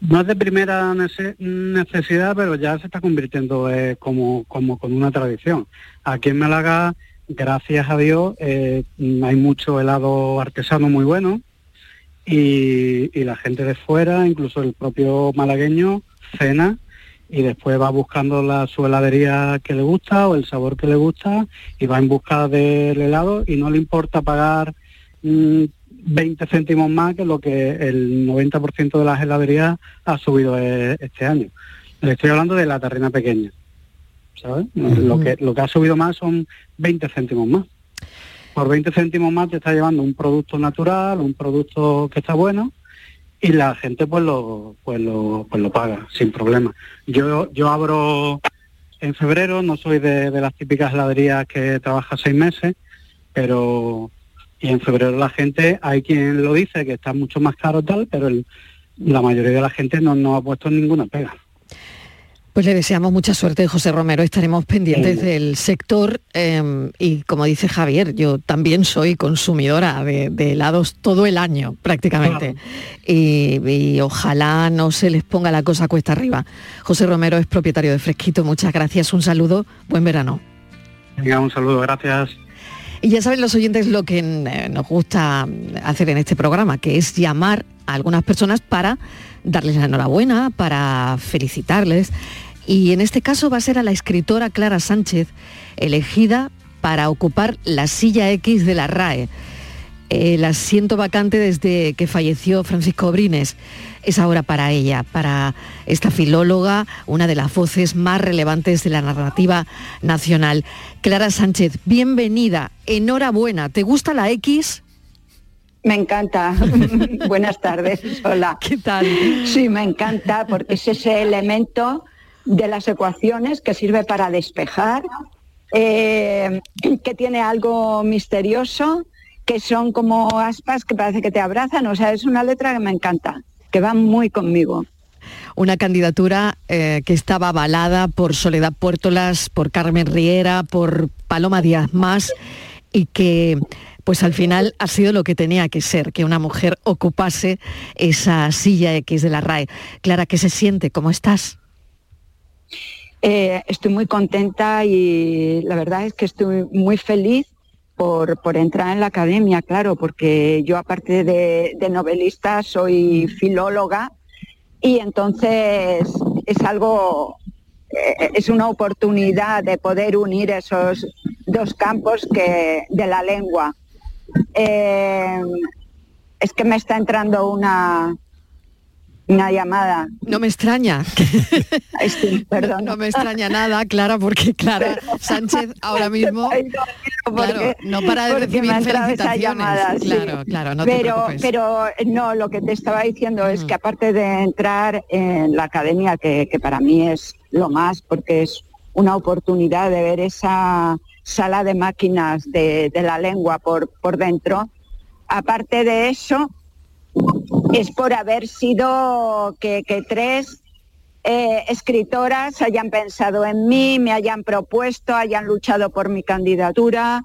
No es de primera necesidad, pero ya se está convirtiendo eh, como, como con una tradición. Aquí en Málaga gracias a Dios, eh, hay mucho helado artesano muy bueno y, la gente de fuera, incluso el propio malagueño, cena y después va buscando la, su heladería que le gusta o el sabor que le gusta y va en busca del helado y no le importa pagar 20 mm, céntimos más que lo que el 90% de las heladerías ha subido eh, este año. Le estoy hablando de la terrena pequeña. Lo, que, lo que ha subido más son 20 céntimos más. Por 20 céntimos más te está llevando un producto natural, un producto que está bueno, y la gente pues lo, pues lo, pues lo paga sin problema. Yo, yo abro en febrero, no soy de, las típicas heladerías que trabaja seis meses, pero y en febrero la gente, hay quien lo dice que está mucho más caro tal, pero la mayoría de la gente no, no ha puesto ninguna pega. Pues le deseamos mucha suerte, José Romero. Estaremos pendientes del sector em, y, como dice Javier, yo también soy consumidora de, helados todo el año, prácticamente. Y, ojalá no se les ponga la cosa cuesta arriba. José Romero es propietario de Fresquito. Muchas gracias. Un saludo. Buen verano. Venga, un saludo. Gracias. Y ya saben los oyentes lo que eh, nos gusta hacer en este programa, que es llamar a algunas personas para darles la enhorabuena, para felicitarles. Y en este caso va a ser a la escritora Clara Sánchez, elegida para ocupar la silla X de la RAE. El asiento vacante desde que falleció Francisco Brines es ahora para ella, para esta filóloga, una de las voces más relevantes de la narrativa nacional. Clara Sánchez, bienvenida, enhorabuena. ¿Te gusta la X? Me encanta. Buenas tardes. Hola. ¿Qué tal? Sí, me encanta porque es ese elemento de las ecuaciones que sirve para despejar, eh, que tiene algo misterioso, que son como aspas que parece que te abrazan. O sea, es una letra que me encanta que va muy conmigo. Una candidatura eh, que estaba avalada por Soledad Puertolas, por Carmen Riera, por Paloma Díaz Más y que pues al final ha sido lo que tenía que ser, que una mujer ocupase esa silla X de la RAE. Clara, ¿qué se siente? ¿Cómo estás? Eh, estoy muy contenta y la verdad es que estoy muy feliz por, entrar en la academia, claro, porque yo aparte de, novelista soy filóloga y entonces es algo, eh, es una oportunidad de poder unir esos dos campos que, de la lengua. Eh, es que me está entrando una, una llamada. No me extraña. perdón. No, me extraña nada, Clara, porque Clara Sánchez ahora mismo no para de recibir felicitaciones. Claro, claro, no pero, pero no, lo que te estaba diciendo es que aparte de entrar en la academia, que, para mí es lo más, porque es una oportunidad de ver esa sala de máquinas de, de la lengua por, por dentro, aparte de eso, es por haber sido que, tres eh, escritoras hayan pensado en mí, me hayan propuesto, hayan luchado por mi candidatura.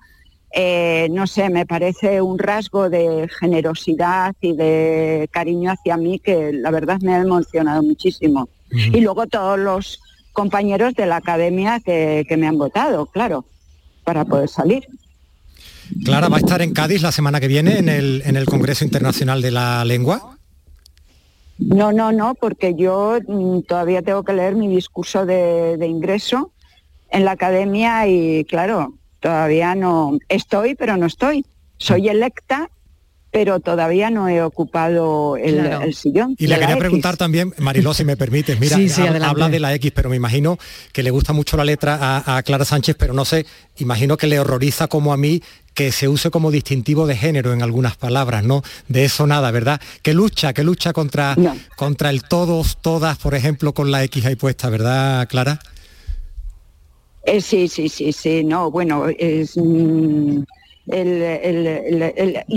Eh, no sé, me parece un rasgo de generosidad y de cariño hacia mí que la verdad me ha emocionado muchísimo. Y luego todos los compañeros de la academia que, que me han votado, claro, para poder salir. Clara, ¿va a estar en Cádiz la semana que viene en el, en el Congreso Internacional de la Lengua? No, no, no, porque yo mm, todavía tengo que leer mi discurso de, ingreso en la academia y claro, todavía no estoy, pero no estoy. Soy electa pero todavía no he ocupado el, sillón. Y le quería preguntar también, Mariló, si me permites, mira, habla, de la X, pero me imagino que le gusta mucho la letra a, Clara Sánchez, pero no sé, imagino que le horroriza como a mí que se use como distintivo de género en algunas palabras, ¿no? De eso nada, ¿verdad? Que lucha, que lucha contra, contra el todos, todas, por ejemplo, con la X ahí puesta, ¿verdad, Clara? Eh, sí, sí, sí, sí, no, bueno, es... Mm,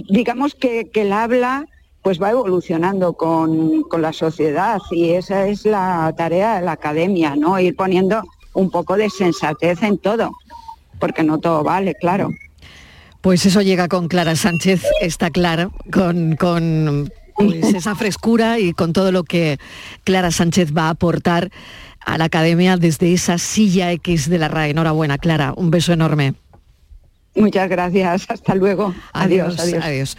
digamos que, el habla pues va evolucionando con, la sociedad y esa es la tarea de la academia, ¿no? Ir poniendo un poco de sensatez en todo, porque no todo vale, claro. Pues eso llega con Clara Sánchez, está claro, con, con pues, esa frescura y con todo lo que Clara Sánchez va a aportar a la academia desde esa silla X de la RAE. Enhorabuena, Clara, un beso enorme. Muchas gracias, hasta luego. Adiós, adiós.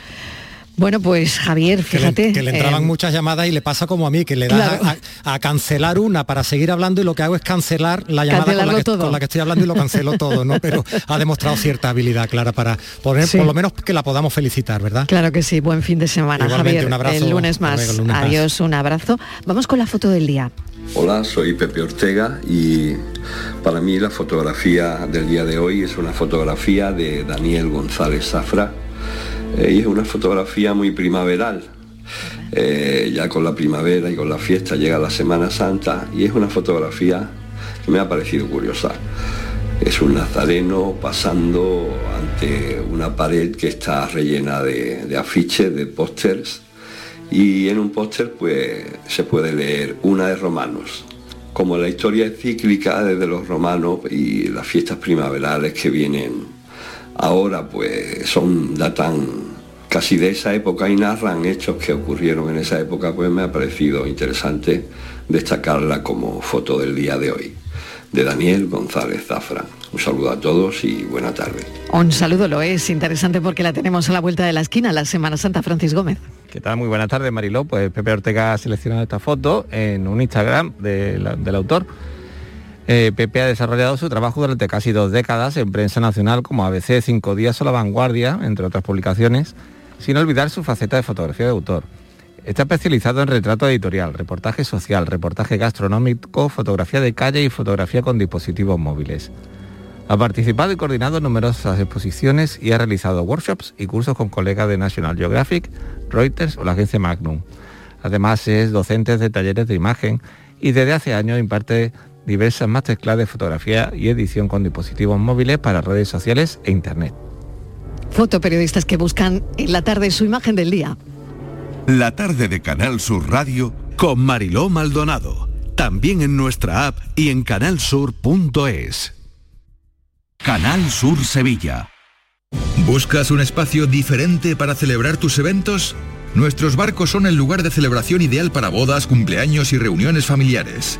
Bueno, pues Javier, fíjate. Que le, entraban eh, muchas llamadas y le pasa como a mí, que le da a, cancelar una para seguir hablando y lo que hago es cancelar la llamada con la, que, estoy hablando y lo cancelo todo, ¿no? Pero ha demostrado cierta habilidad, Clara, para poner, por lo menos que la podamos felicitar, ¿verdad? Claro que sí, buen fin de semana, Javier. Un abrazo, el lunes más. Adiós, un abrazo. Vamos con la foto del día. Hola, soy Pepe Ortega y para mí la fotografía del día de hoy es una fotografía de Daniel González Zafra eh, y es una fotografía muy primaveral. Eh, ya con la primavera y con la fiesta llega la Semana Santa y es una fotografía que me ha parecido curiosa. Es un nazareno pasando ante una pared que está rellena de, de afiches, de pósters y en un póster pues se puede leer una de Romanos, como la historia es cíclica desde los romanos y las fiestas primaverales que vienen ahora, pues son datan casi de esa época y narran hechos que ocurrieron en esa época, pues me ha parecido interesante destacarla como foto del día de hoy, de Daniel González Zafra. Un saludo a todos y buena tarde. Un saludo lo es interesante porque la tenemos a la vuelta de la esquina, la Semana Santa Francis Gómez. ¿Qué tal? Muy buenas tardes, Mariló. Pues Pepe Ortega ha seleccionado esta foto en un Instagram del autor. Eh, Pepe ha desarrollado su trabajo durante casi dos décadas en prensa nacional como ABC, Cinco Días o La Vanguardia, entre otras publicaciones, sin olvidar su faceta de fotografía de autor. Está especializado en retrato editorial, reportaje social, reportaje gastronómico, fotografía de calle y fotografía con dispositivos móviles. Ha participado y coordinado numerosas exposiciones y ha realizado workshops y cursos con colegas de National Geographic, Reuters o la agencia Magnum. Además es docente de talleres de imagen y desde hace años imparte diversas masterclass de fotografía y edición con dispositivos móviles para redes sociales e internet. Fotoperiodistas que buscan en la tarde su imagen del día. La tarde de Canal Sur Radio con Mariló Maldonado. También en nuestra app y en canalsur.es. Canal Sur Sevilla. ¿Buscas un espacio diferente para celebrar tus eventos? Nuestros barcos son el lugar de celebración ideal para bodas, cumpleaños y reuniones familiares.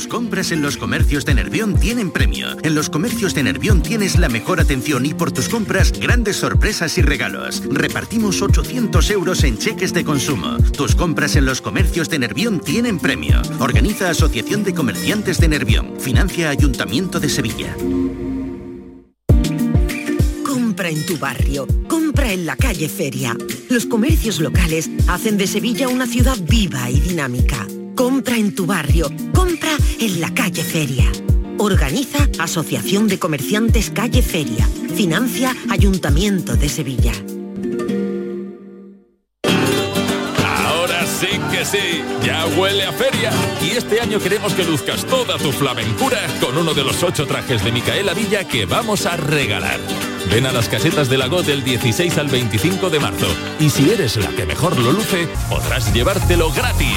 Tus compras en los comercios de Nervión tienen premio. En los comercios de Nervión tienes la mejor atención y por tus compras grandes sorpresas y regalos. Repartimos 800 euros en cheques de consumo. Tus compras en los comercios de Nervión tienen premio. Organiza Asociación de Comerciantes de Nervión. Financia Ayuntamiento de Sevilla. Compra en tu barrio, compra en la calle Feria. Los comercios locales hacen de Sevilla una ciudad viva y dinámica. Compra en tu barrio, compra en la calle Feria. Organiza Asociación de Comerciantes Calle Feria. Financia Ayuntamiento de Sevilla. Ahora sí que sí, ya huele a feria. Y este año queremos que luzcas toda tu flamencura con uno de los ocho trajes de Micaela Villa que vamos a regalar. Ven a las casetas de Lago del 16 al 25 de marzo. Y si eres la que mejor lo luce, podrás llevártelo gratis.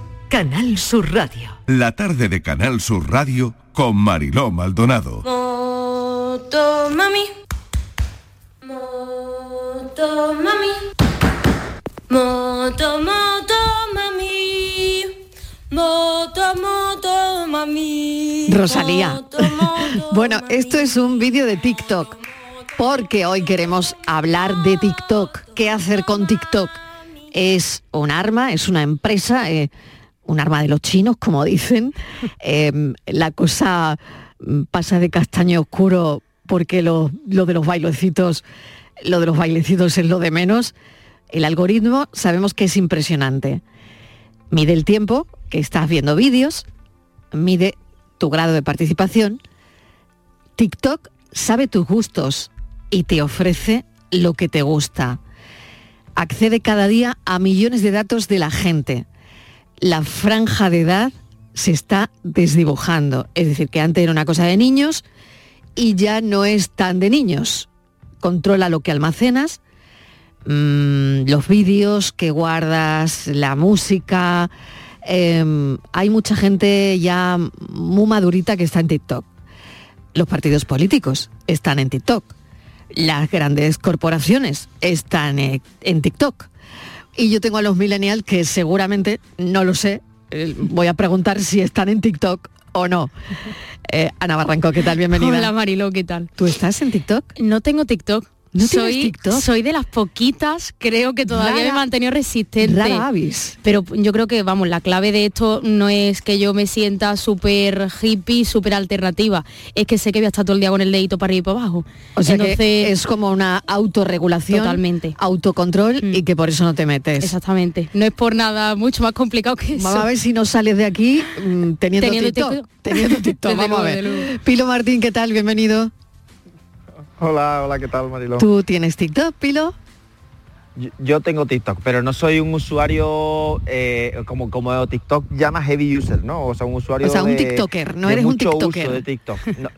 Canal Sur Radio. La tarde de Canal Sur Radio con Mariló Maldonado. Moto mami. Moto mami. Moto, moto mami. Moto, moto mami. Rosalía. bueno, esto es un vídeo de TikTok. Porque hoy queremos hablar de TikTok. ¿Qué hacer con TikTok? Es un arma, es una empresa. eh, un arma de los chinos, como dicen. Eh, la cosa mm, pasa de castaño oscuro porque lo, lo de los bailecitos, lo de los bailecitos es lo de menos. El algoritmo sabemos que es impresionante. Mide el tiempo que estás viendo vídeos, mide tu grado de participación. TikTok sabe tus gustos y te ofrece lo que te gusta. Accede cada día a millones de datos de la gente la franja de edad se está desdibujando. Es decir, que antes era una cosa de niños y ya no es tan de niños. Controla lo que almacenas, mm, los vídeos que guardas, la música. Em, hay mucha gente ya muy madurita que está en TikTok. Los partidos políticos están en TikTok. Las grandes corporaciones están eh, en TikTok. Y yo tengo a los millennials que seguramente, no lo sé, eh, voy a preguntar si están en TikTok o no. Eh, Ana Barranco, ¿qué tal? Bienvenida. Hola Marilo, ¿qué tal? ¿Tú estás en TikTok? No tengo TikTok. ¿No tienes soy, TikTok? soy de las poquitas, creo que todavía Rara- me he mantenido resistente. rara avis. Pero yo creo que, vamos, la clave de esto no es que yo me sienta súper hippie, súper alternativa. Es que sé que voy a estar todo el día con el dedito para arriba y para abajo. O sea Entonces, que es como una autorregulación, Totalmente. autocontrol y que por eso no te metes. Exactamente. No es por nada mucho más complicado que eso. Vamos a ver si no sales de aquí mm, teniendo, Teniendo TikTok. TikTok. Teniendo TikTok, vamos a ver. Pilo Martín, ¿qué tal? Bienvenido. Hola, hola, ¿qué tal, Mariló? ¿Tú tienes TikTok, Pilo? Yo, yo tengo TikTok, pero no soy un usuario eh, como como TikTok llama heavy user, ¿no? O sea, un usuario O sea, un de- tiktoker, no de eres un mucho tiktoker. uso de TikTok. No,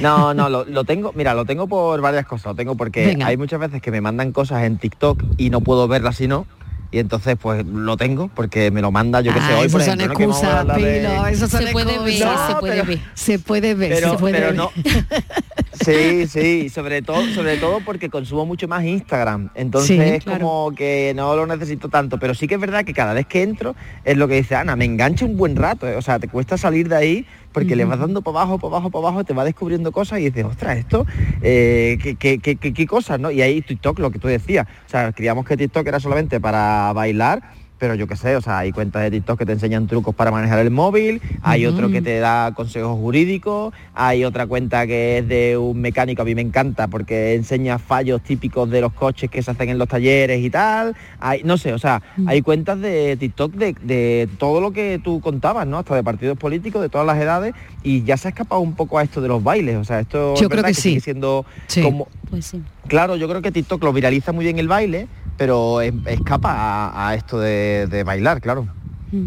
no, no, lo, lo tengo, mira, lo tengo por varias cosas. Lo tengo porque Venga. hay muchas veces que me mandan cosas en TikTok y no puedo verlas si no. Y entonces pues lo tengo porque me lo manda, yo que sé, Ah, hoy por son ejemplo, ¿no? A excusas, de- Pilo, son Se puede ver, excusas. se puede pero- ver. Se puede ver, pero, se puede pero ver. no sí sí sobre todo sobre todo porque consumo mucho más Instagram entonces Sí, es claro. como que no lo necesito tanto pero sí que es verdad que cada vez que entro es lo que dice Ana me engancha un buen rato eh, o sea te cuesta salir de ahí porque le vas dando para abajo, para abajo, para abajo, te va descubriendo cosas y dices, ostras, esto, eh, ¿qué, qué, qué- qué- qué cosas, ¿no? Y ahí TikTok, lo que tú decías, o sea, creíamos que TikTok era solamente para bailar, pero yo qué sé, o sea, hay cuentas de TikTok que te enseñan trucos para manejar el móvil, hay otro que te da consejos jurídicos, hay otra cuenta que es de un mecánico, a mí me encanta porque enseña fallos típicos de los coches que se hacen en los talleres y tal, hay, no sé, o sea, hay cuentas de TikTok de, de todo lo que tú contabas, ¿no? Hasta de partidos políticos, de todas las edades, y ya se ha escapado un poco a esto de los bailes, o sea, esto Yo es creo verdad que sí. sigue siendo Sí. como Pues sí. Claro, yo creo que TikTok lo viraliza muy bien el baile, pero es- escapa a, a esto de, de bailar, claro.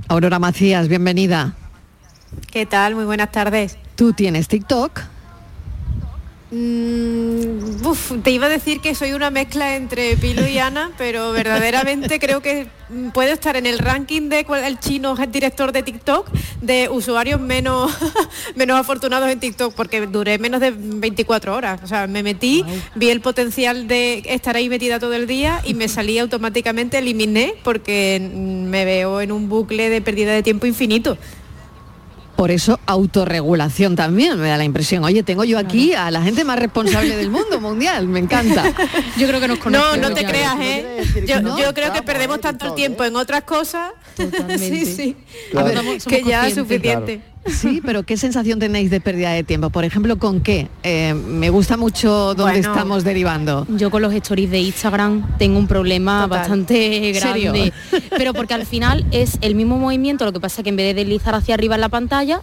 Aurora Macías, bienvenida. ¿Qué tal? Muy buenas tardes. ¿Tú tienes TikTok? Mm, uf, te iba a decir que soy una mezcla entre Pilo y Ana, pero verdaderamente creo que mm, puedo estar en el ranking de cuál el chino es director de TikTok de usuarios menos, menos afortunados en TikTok, porque duré menos de 24 horas. O sea, me metí, vi el potencial de estar ahí metida todo el día y me salí automáticamente, eliminé, porque mm, me veo en un bucle de pérdida de tiempo infinito. Por eso autorregulación también, me da la impresión. Oye, tengo yo aquí a la gente más responsable del mundo mundial, me encanta. Yo creo que nos No, conocemos. no te ya. creas, ¿eh? Yo, no, yo creo que perdemos tanto el tiempo en otras cosas. Sí, sí. A ver, que ya es suficiente. Sí, pero ¿qué sensación tenéis de pérdida de tiempo? Por ejemplo, ¿con qué? Eh, me gusta mucho dónde Bueno. estamos derivando. Yo con los stories de Instagram tengo un problema Total. bastante ¿Serio? grande. Pero porque al final es el mismo movimiento, lo que pasa es que en vez de deslizar hacia arriba en la pantalla,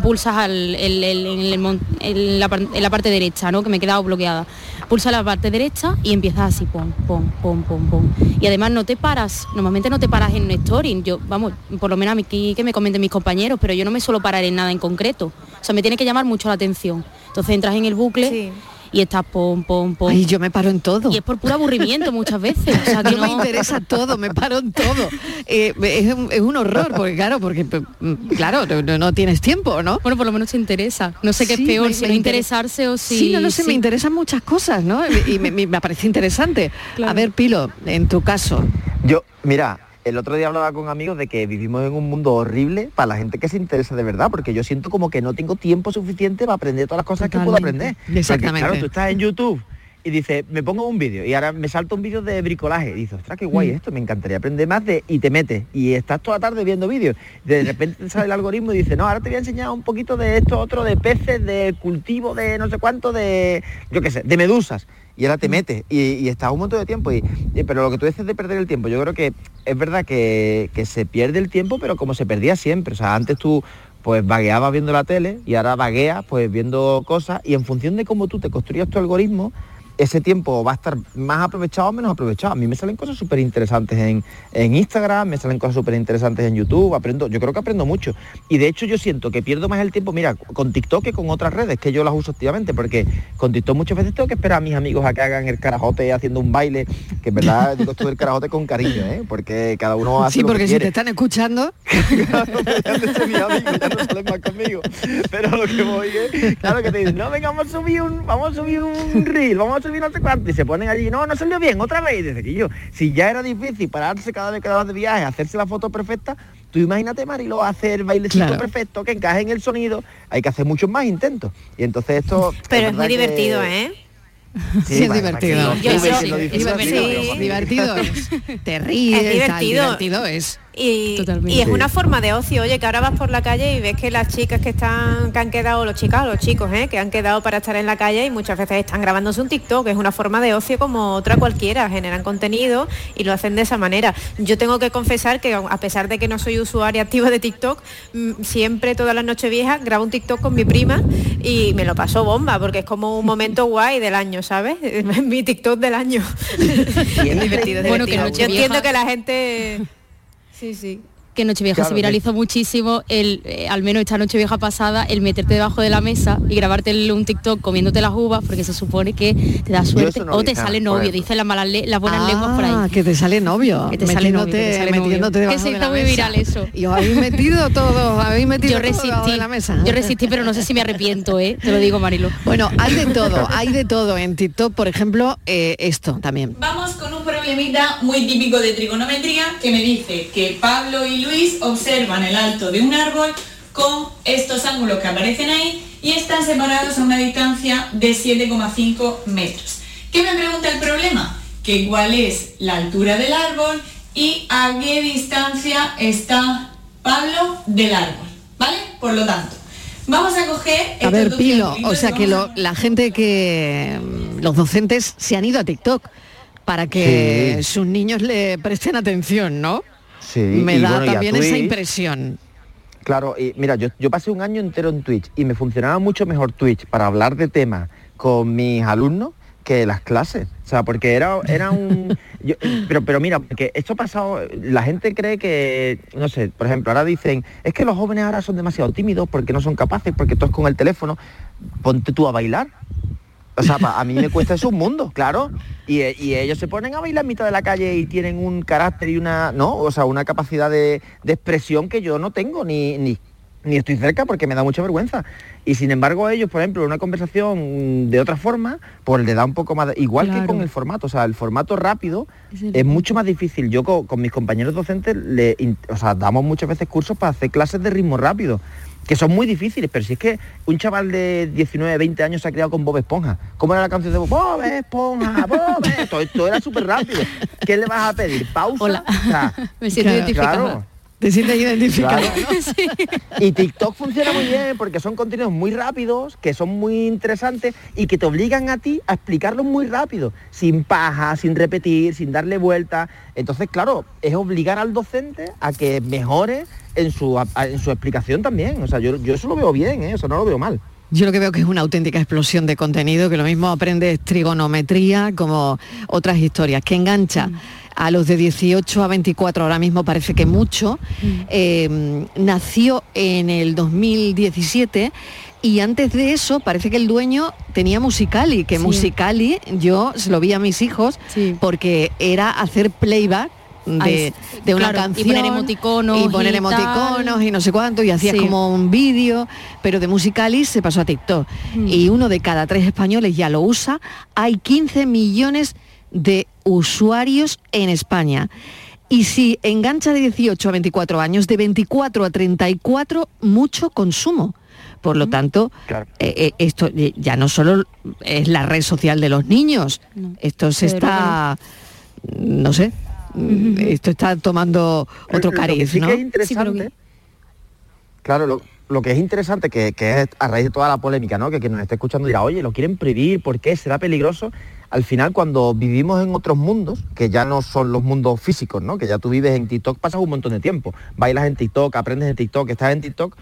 pulsas al- en, la, parte derecha, ¿no? Que me he quedado bloqueada. Pulsa la parte derecha y empiezas así, pom, pom, pom, pom, pom. Y además no te paras, normalmente no te paras en un story. Yo, vamos, por lo menos a mí que que me comenten mis compañeros, pero yo no me suelo parar en nada en concreto. O sea, me tiene que llamar mucho la atención. Entonces entras en el bucle y estás pom, pom, pom. Ay, yo me paro en todo. Y es por puro aburrimiento muchas veces. O sea, que Yo me no- interesa todo, me paro en todo. Eh, es, un, es un horror, porque claro, porque mm, claro, no, no tienes tiempo, ¿no? Bueno, por lo menos te interesa. No sé qué Sí, es peor, me- si me no inter- interesarse o si... Sí, no lo sé, me interesan muchas cosas, ¿no? Y me, me- me parece interesante. A ver, Pilo, en tu caso. Yo, mira, el otro día hablaba con amigos de que vivimos en un mundo horrible para la gente que se interesa de verdad, porque yo siento como que no tengo tiempo suficiente para aprender todas las cosas que puedo aprender. Porque, Exactamente. claro, tú estás en YouTube y dices, me pongo un vídeo y ahora me salta un vídeo de bricolaje y dices, ostras, qué guay Mm. esto, me encantaría aprender más de... y te metes y estás toda la tarde viendo vídeos. De repente te sale el algoritmo y dice, no, ahora te voy a enseñar un poquito de esto, otro, de peces, de cultivo, de no sé cuánto, de, yo qué sé, de medusas. Y ahora te metes y, y estás un montón de tiempo. Y, y- pero lo que tú dices de perder el tiempo, yo creo que es verdad que, que se pierde el tiempo, pero como se perdía siempre. O sea, antes tú pues vagueabas viendo la tele y ahora vagueas pues viendo cosas y en función de cómo tú te construyas tu algoritmo, ese tiempo va a estar más aprovechado o menos aprovechado. A mí me salen cosas súper interesantes en, en Instagram, me salen cosas súper interesantes en YouTube, aprendo, yo creo que aprendo mucho. Y de hecho yo siento que pierdo más el tiempo, mira, con TikTok que con otras redes, que yo las uso activamente, porque con TikTok muchas veces tengo que esperar a mis amigos a que hagan el carajote haciendo un baile, que en verdad digo esto del carajote con cariño, ¿eh? porque cada uno hace Sí, lo que porque si quiere. te están escuchando, conmigo. Pero lo que voy es, claro que te dicen, no, venga, vamos a subir un, vamos a subir un reel, vamos a subir no sé cuánto, y se ponen allí, no, no salió bien, otra vez, y dice que yo, si ya era difícil pararse cada vez que vas de viaje, hacerse la foto perfecta, tú imagínate, Marilo, hacer el bailecito Claro. perfecto, que encaje en el sonido, hay que hacer muchos más intentos. Y entonces esto... Pero es muy que- divertido, ¿eh? Sí, es divertido. Yo Sube, sí, es divertido. sí. divertido es. Te ríes, Es tal, divertido. divertido es. Y, es Sí. una forma de ocio, oye, que ahora vas por la calle y ves que las chicas que están, que han quedado, los chicas, los chicos, ¿eh? que han quedado para estar en la calle y muchas veces están grabándose un TikTok, es una forma de ocio como otra cualquiera, generan contenido y lo hacen de esa manera. Yo tengo que confesar que a pesar de que no soy usuaria activa de TikTok, mm, siempre todas las noches viejas grabo un TikTok con mi prima y me lo paso bomba, porque es como un momento guay del año, ¿sabes? mi TikTok del año. es divertido, es Bueno, que. Yo entiendo que la gente... Sí, sí. que Nochevieja Claro, se de- viralizó muchísimo, el, eh, al menos esta Nochevieja pasada, el meterte debajo de la mesa y grabarte el- un TikTok comiéndote las uvas, porque se supone que te da suerte, no o te sale novio, dicen las malas le- las buenas lenguas por Ah, ahí. que te sale novio. Que te sale novio, que te metiéndote- sale novio. metiéndote Que debajo se de hizo la muy mesa. viral eso. Y os habéis metido todos, habéis metido Yo todo debajo resistí, de la mesa. yo resistí, pero no sé si me arrepiento, ¿eh? Te lo digo, Marilo. Bueno, hay de todo, hay de todo. En TikTok, por ejemplo, eh, esto también. Vamos con un problemita muy típico de trigonometría que me dice que Pablo y Luis observan el alto de un árbol con estos ángulos que aparecen ahí y están separados a una distancia de 7,5 metros. ¿Qué me pregunta el problema? Que cuál es la altura del árbol y a qué distancia está Pablo del árbol, ¿vale? Por lo tanto, vamos a coger... A ver, Pilo, o sea que lo- la gente que, mm, los docentes se han ido a TikTok para que Sí. sus niños le presten atención, ¿no? Sí, Me y da bueno, también esa impresión. Claro, y mira, yo, yo pasé un año entero en Twitch y me funcionaba mucho mejor Twitch para hablar de temas con mis alumnos que las clases. O sea, porque era, era un... yo- pero, pero mira, porque esto ha pasado, la gente cree que, no sé, por ejemplo, ahora dicen, es que los jóvenes ahora son demasiado tímidos porque no son capaces, porque todo es con el teléfono. Ponte tú a bailar. O sea, a mí me cuesta eso un mundo, claro. Y, eh, y ellos se ponen a bailar en mitad de la calle y tienen un carácter y una, ¿no? O sea, una capacidad de, de expresión que yo no tengo ni, ni, ni estoy cerca porque me da mucha vergüenza. Y sin embargo ellos, por ejemplo, una conversación de otra forma, pues le da un poco más de- Igual que con el formato, o sea, el formato rápido Es el- es mucho más difícil. Yo co- con, mis compañeros docentes, le, o sea, damos muchas veces cursos para hacer clases de ritmo rápido, que son muy difíciles, pero si es que un chaval de 19, 20 años se ha criado con Bob Esponja. ¿Cómo era la canción de Bob? Bob Esponja, Bob Esponja. Todo esto era súper rápido. ¿Qué le vas a pedir? ¿Pausa? Hola. O sea, Me siento claro. Te sientes identificado. Claro. Y TikTok funciona muy bien porque son contenidos muy rápidos, que son muy interesantes y que te obligan a ti a explicarlos muy rápido, sin paja, sin repetir, sin darle vuelta. Entonces, claro, es obligar al docente a que mejore en su, en su explicación también. O sea, yo, yo eso lo veo bien, ¿eh? o sea, no lo veo mal. Yo lo que veo que es una auténtica explosión de contenido, que lo mismo aprendes trigonometría como otras historias, que engancha a los de 18 a 24, ahora mismo parece que mucho. Eh, nació en el 2017 y antes de eso parece que el dueño tenía Musicali, que Sí. Musicali yo se lo vi a mis hijos porque era hacer playback. De, Ay, de una claro, y canción poner emoticonos y poner y emoticonos tal. y no sé cuánto y hacías Sí. como un vídeo pero de Musicalis se pasó a TikTok Mm. y uno de cada tres españoles ya lo usa hay 15 millones de usuarios en España y si engancha de 18 a 24 años de 24 a 34 mucho consumo por Mm. lo tanto, eh, eh, esto eh, ya no solo es la red social de los niños, esto se está, no sé, esto está tomando otro Lo que cariz, sí ¿no? que es interesante, claro, lo, lo que es interesante, que, que es a raíz de toda la polémica, ¿no? Que quien nos esté escuchando dirá, oye, lo quieren prohibir, ¿por qué? ¿Será peligroso? Al final, cuando vivimos en otros mundos, que ya no son los mundos físicos, ¿no? Que ya tú vives en TikTok, pasas un montón de tiempo. Bailas en TikTok, aprendes en TikTok, estás en TikTok,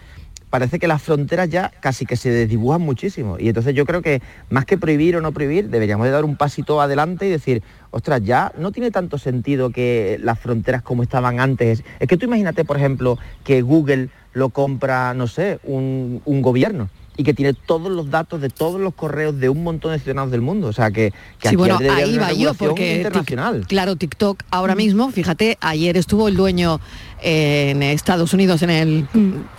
parece que las fronteras ya casi que se desdibujan muchísimo. Y entonces yo creo que más que prohibir o no prohibir, deberíamos de dar un pasito adelante y decir, ostras, ya no tiene tanto sentido que las fronteras como estaban antes. Es que tú imagínate, por ejemplo, que Google lo compra, no sé, un, un gobierno y que tiene todos los datos de todos los correos de un montón de ciudadanos del mundo. O sea, que, que Sí, aquí bueno, debería haber ahí una va yo, porque internacional. Tic- claro, TikTok ahora mismo, fíjate, ayer estuvo el dueño en Estados Unidos en el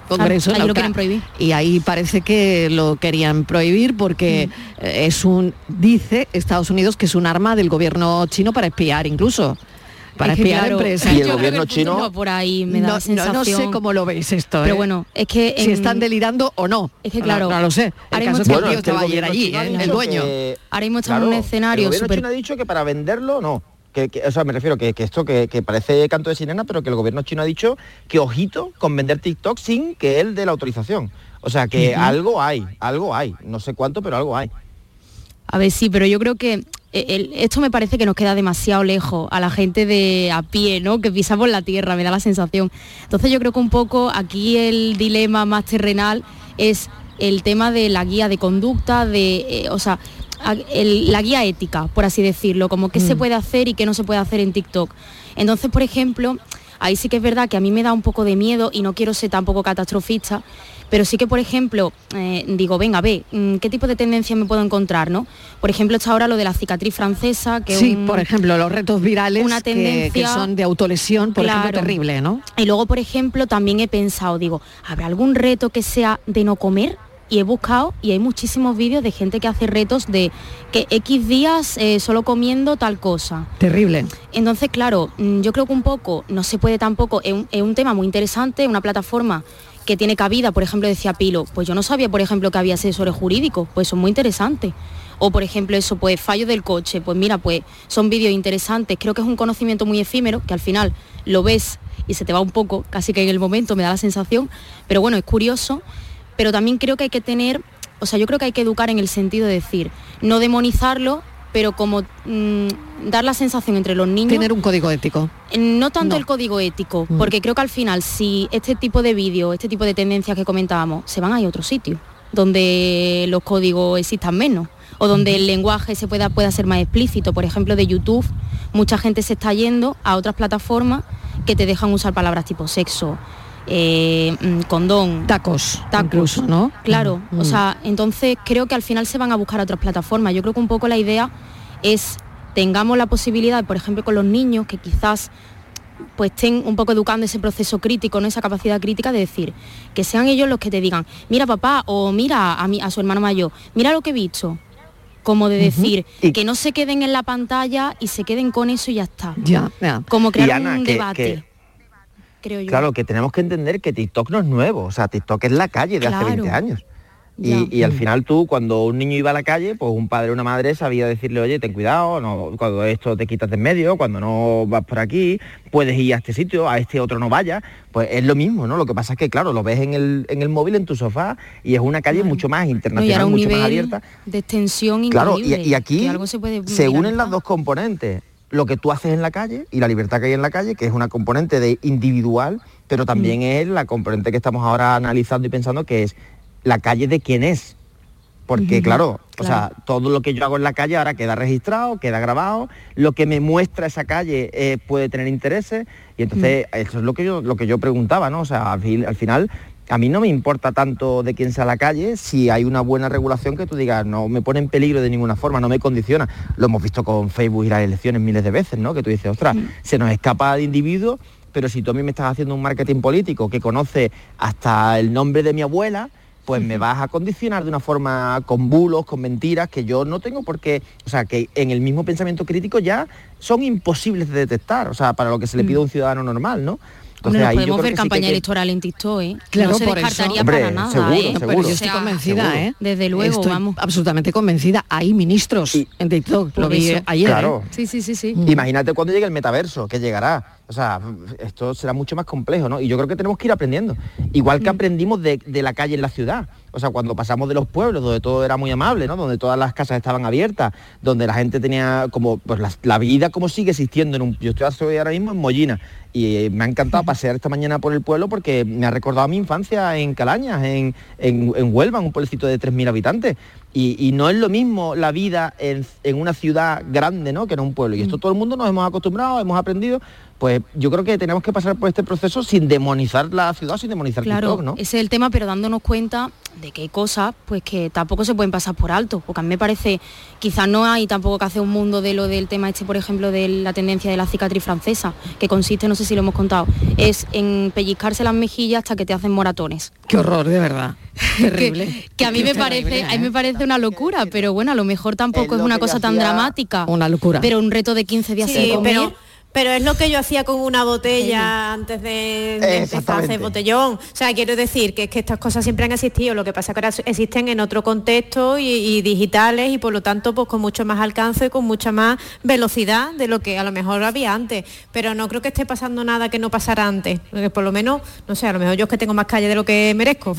Congreso. Ahí la lo Ucra- quieren prohibir. Y ahí parece que lo querían prohibir porque eh, es un, dice Estados Unidos que es un arma del gobierno chino para espiar incluso. Para Es que, espiar claro, empresas. Y el gobierno chino No, por ahí me da no, la sensación. no, no sé cómo lo veis esto. Pero ¿eh? bueno, es que si en- están delirando o no. Es que claro, no, lo sé. El ahora caso Bueno, tío es que el estaba ayer allí, ¿eh? el dueño. que- Ahora mismo estamos en un escenario El gobierno chino ha dicho que para venderlo no. Que, que- o sea, me refiero que, que esto que, que parece canto de sirena, pero que el gobierno chino ha dicho que ojito con vender TikTok sin que él dé la autorización. O sea, que algo hay, algo hay. No sé cuánto, pero algo hay. A ver, sí, pero yo creo que el- esto me parece que nos queda demasiado lejos a la gente de a pie, ¿no? Que pisamos la tierra, me da la sensación. Entonces yo creo que un poco aquí el dilema más terrenal es el tema de la guía de conducta, de, eh, o sea, el- la guía ética, por así decirlo, como qué se puede hacer y qué no se puede hacer en TikTok. Entonces, por ejemplo, ahí sí que es verdad que a mí me da un poco de miedo y no quiero ser tampoco catastrofista, pero sí que, por ejemplo, eh, digo, venga, ve, mm, ¿qué tipo de tendencias me puedo encontrar, no? Por ejemplo, está ahora lo de la cicatriz francesa, que sí, un- por ejemplo, los retos virales una que- que, tendencia- son de autolesión, por ejemplo, terrible, ¿no? Y luego, por ejemplo, también he pensado, digo, ¿habrá algún reto que sea de no comer? Y he buscado y hay muchísimos vídeos de gente que hace retos de que X días eh, solo comiendo tal cosa. Terrible. Entonces, claro, mm, yo creo que un poco no se puede tampoco, es un, es un tema muy interesante, una plataforma que tiene cabida, por ejemplo, decía Pilo, pues yo no sabía, por ejemplo, que había asesores jurídicos, pues son muy interesantes. O, por ejemplo, eso, pues fallo del coche, pues mira, pues son vídeos interesantes, creo que es un conocimiento muy efímero, que al final lo ves y se te va un poco, casi que en el momento me da la sensación, pero bueno, es curioso, pero también creo que hay que tener, o sea, yo creo que hay que educar en el sentido de decir, no demonizarlo, pero como mm, dar la sensación entre los niños Tener un código ético. no tanto No. el código ético, Mm. porque creo que al final si este tipo de vídeos, este tipo de tendencias que comentábamos, se van a ir a otro sitio, donde los códigos existan menos, o donde el lenguaje se pueda, pueda ser más explícito. Por ejemplo, de YouTube, mucha gente se está yendo a otras plataformas que te dejan usar palabras tipo sexo, eh, mm, condón. Tacos, Tacos, incluso, ¿no? Claro, Mm. o sea, entonces creo que al final se van a buscar a otras plataformas. Yo creo que un poco la idea es tengamos la posibilidad, por ejemplo, con los niños que quizás pues estén un poco educando ese proceso crítico, ¿no? esa capacidad crítica de decir, que sean ellos los que te digan, mira papá, o mira a, mi, a su hermano mayor, mira lo que he visto. Como de decir, que no se queden en la pantalla y se queden con eso y ya está. Ya, ya. Como crear Ana, un que- debate, que- creo yo. Claro, que tenemos que entender que TikTok no es nuevo, o sea, TikTok es la calle de hace Claro. 20 años. Y, y al final tú, cuando un niño iba a la calle, pues un padre o una madre sabía decirle, oye, ten cuidado, no, cuando esto te quitas de en medio, cuando no vas por aquí, puedes ir a este sitio, a este otro no vayas. Pues es lo mismo, ¿no? Lo que pasa es que, claro, lo ves en el, en el móvil, en tu sofá, y es una calle mucho más internacional, mucho más abierta. de extensión Claro, y, increíble. y aquí se, puede se unen las dos componentes. Lo que tú haces en la calle y la libertad que hay en la calle, que es una componente de individual, pero también Mm. es la componente que estamos ahora analizando y pensando que es la calle de quién es. Porque claro, o sea, todo lo que yo hago en la calle ahora queda registrado, queda grabado, lo que me muestra esa calle eh, puede tener intereses y entonces Mm. eso es lo que yo lo que yo preguntaba, ¿no? O sea, al final a mí no me importa tanto de quién sea la calle si hay una buena regulación que tú digas no me pone en peligro de ninguna forma, no me condiciona. Lo hemos visto con Facebook y las elecciones miles de veces, ¿no? Que tú dices, ostras, se nos escapa de individuo, pero si tú a mí me estás haciendo un marketing político que conoce hasta el nombre de mi abuela, pues me vas a condicionar de una forma con bulos, con mentiras, que yo no tengo por qué, o sea, que en el mismo pensamiento crítico ya son imposibles de detectar, o sea, para lo que se le pide a un ciudadano normal, ¿no? Hombre, nos ahí yo podemos creo ver sí que campaña electoral en TikTok, ¿eh? Claro, no se por eso. descartaría Hombre, para nada, seguro, ¿eh? No, pero yo estoy O sea, convencida, seguro. ¿eh? Desde luego, Estoy vamos. absolutamente convencida. Hay ministros en TikTok, lo vi eso. ayer. ¿eh? Claro. Sí, sí, sí, sí. Imagínate cuando llegue el metaverso, que llegará. O sea, esto será mucho más complejo, ¿no? Y yo creo que tenemos que ir aprendiendo. Igual que aprendimos de, de la calle en la ciudad. O sea, cuando pasamos de los pueblos, donde todo era muy amable, ¿no? Donde todas las casas estaban abiertas, donde la gente tenía como, pues la, la vida como sigue existiendo en un... Yo estoy ahora mismo en Mollina y eh, me ha encantado pasear esta mañana por el pueblo porque me ha recordado mi infancia en Calañas, en, en, en Huelva, un pueblecito de 3.000 habitantes. Y, y, no es lo mismo la vida en, en, una ciudad grande ¿no? que en un pueblo. Y esto todo el mundo nos hemos acostumbrado, hemos aprendido. Pues yo creo que tenemos que pasar por este proceso sin demonizar la ciudad, sin demonizar claro, TikTok, ¿no? Ese es el tema, pero dándonos cuenta de que hay cosas pues que tampoco se pueden pasar por alto. Porque a mí me parece, quizás no hay tampoco que hacer un mundo de lo del tema este, por ejemplo, de la tendencia de la cicatriz francesa, que consiste, no sé si lo hemos contado, es en pellizcarse las mejillas hasta que te hacen moratones. Qué horror, de verdad. Terrible. que, que, a mí me parece, a mí me parece una locura, pero bueno, a lo mejor tampoco es, es una cosa tan dramática. Una locura. Pero un reto de 15 días sí, sin comer. Pero pero es lo que yo hacía con una botella antes de, de empezar a hacer botellón. O sea, quiero decir que es que estas cosas siempre han existido, lo que pasa es que ahora existen en otro contexto y, y, digitales y por lo tanto pues con mucho más alcance, con mucha más velocidad de lo que a lo mejor había antes. Pero no creo que esté pasando nada que no pasara antes. Porque por lo menos, no sé, a lo mejor yo es que tengo más calle de lo que merezco.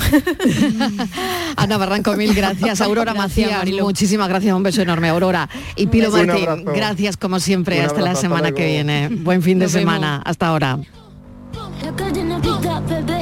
Ana Barranco, mil gracias. Aurora Macías, muchísimas gracias. Un beso enorme, Aurora. Y Pilo Martín, gracias como siempre. Un hasta la semana hasta que viene. Buen fin de Nos semana. Hasta ahora. La calle Navidad, bebé.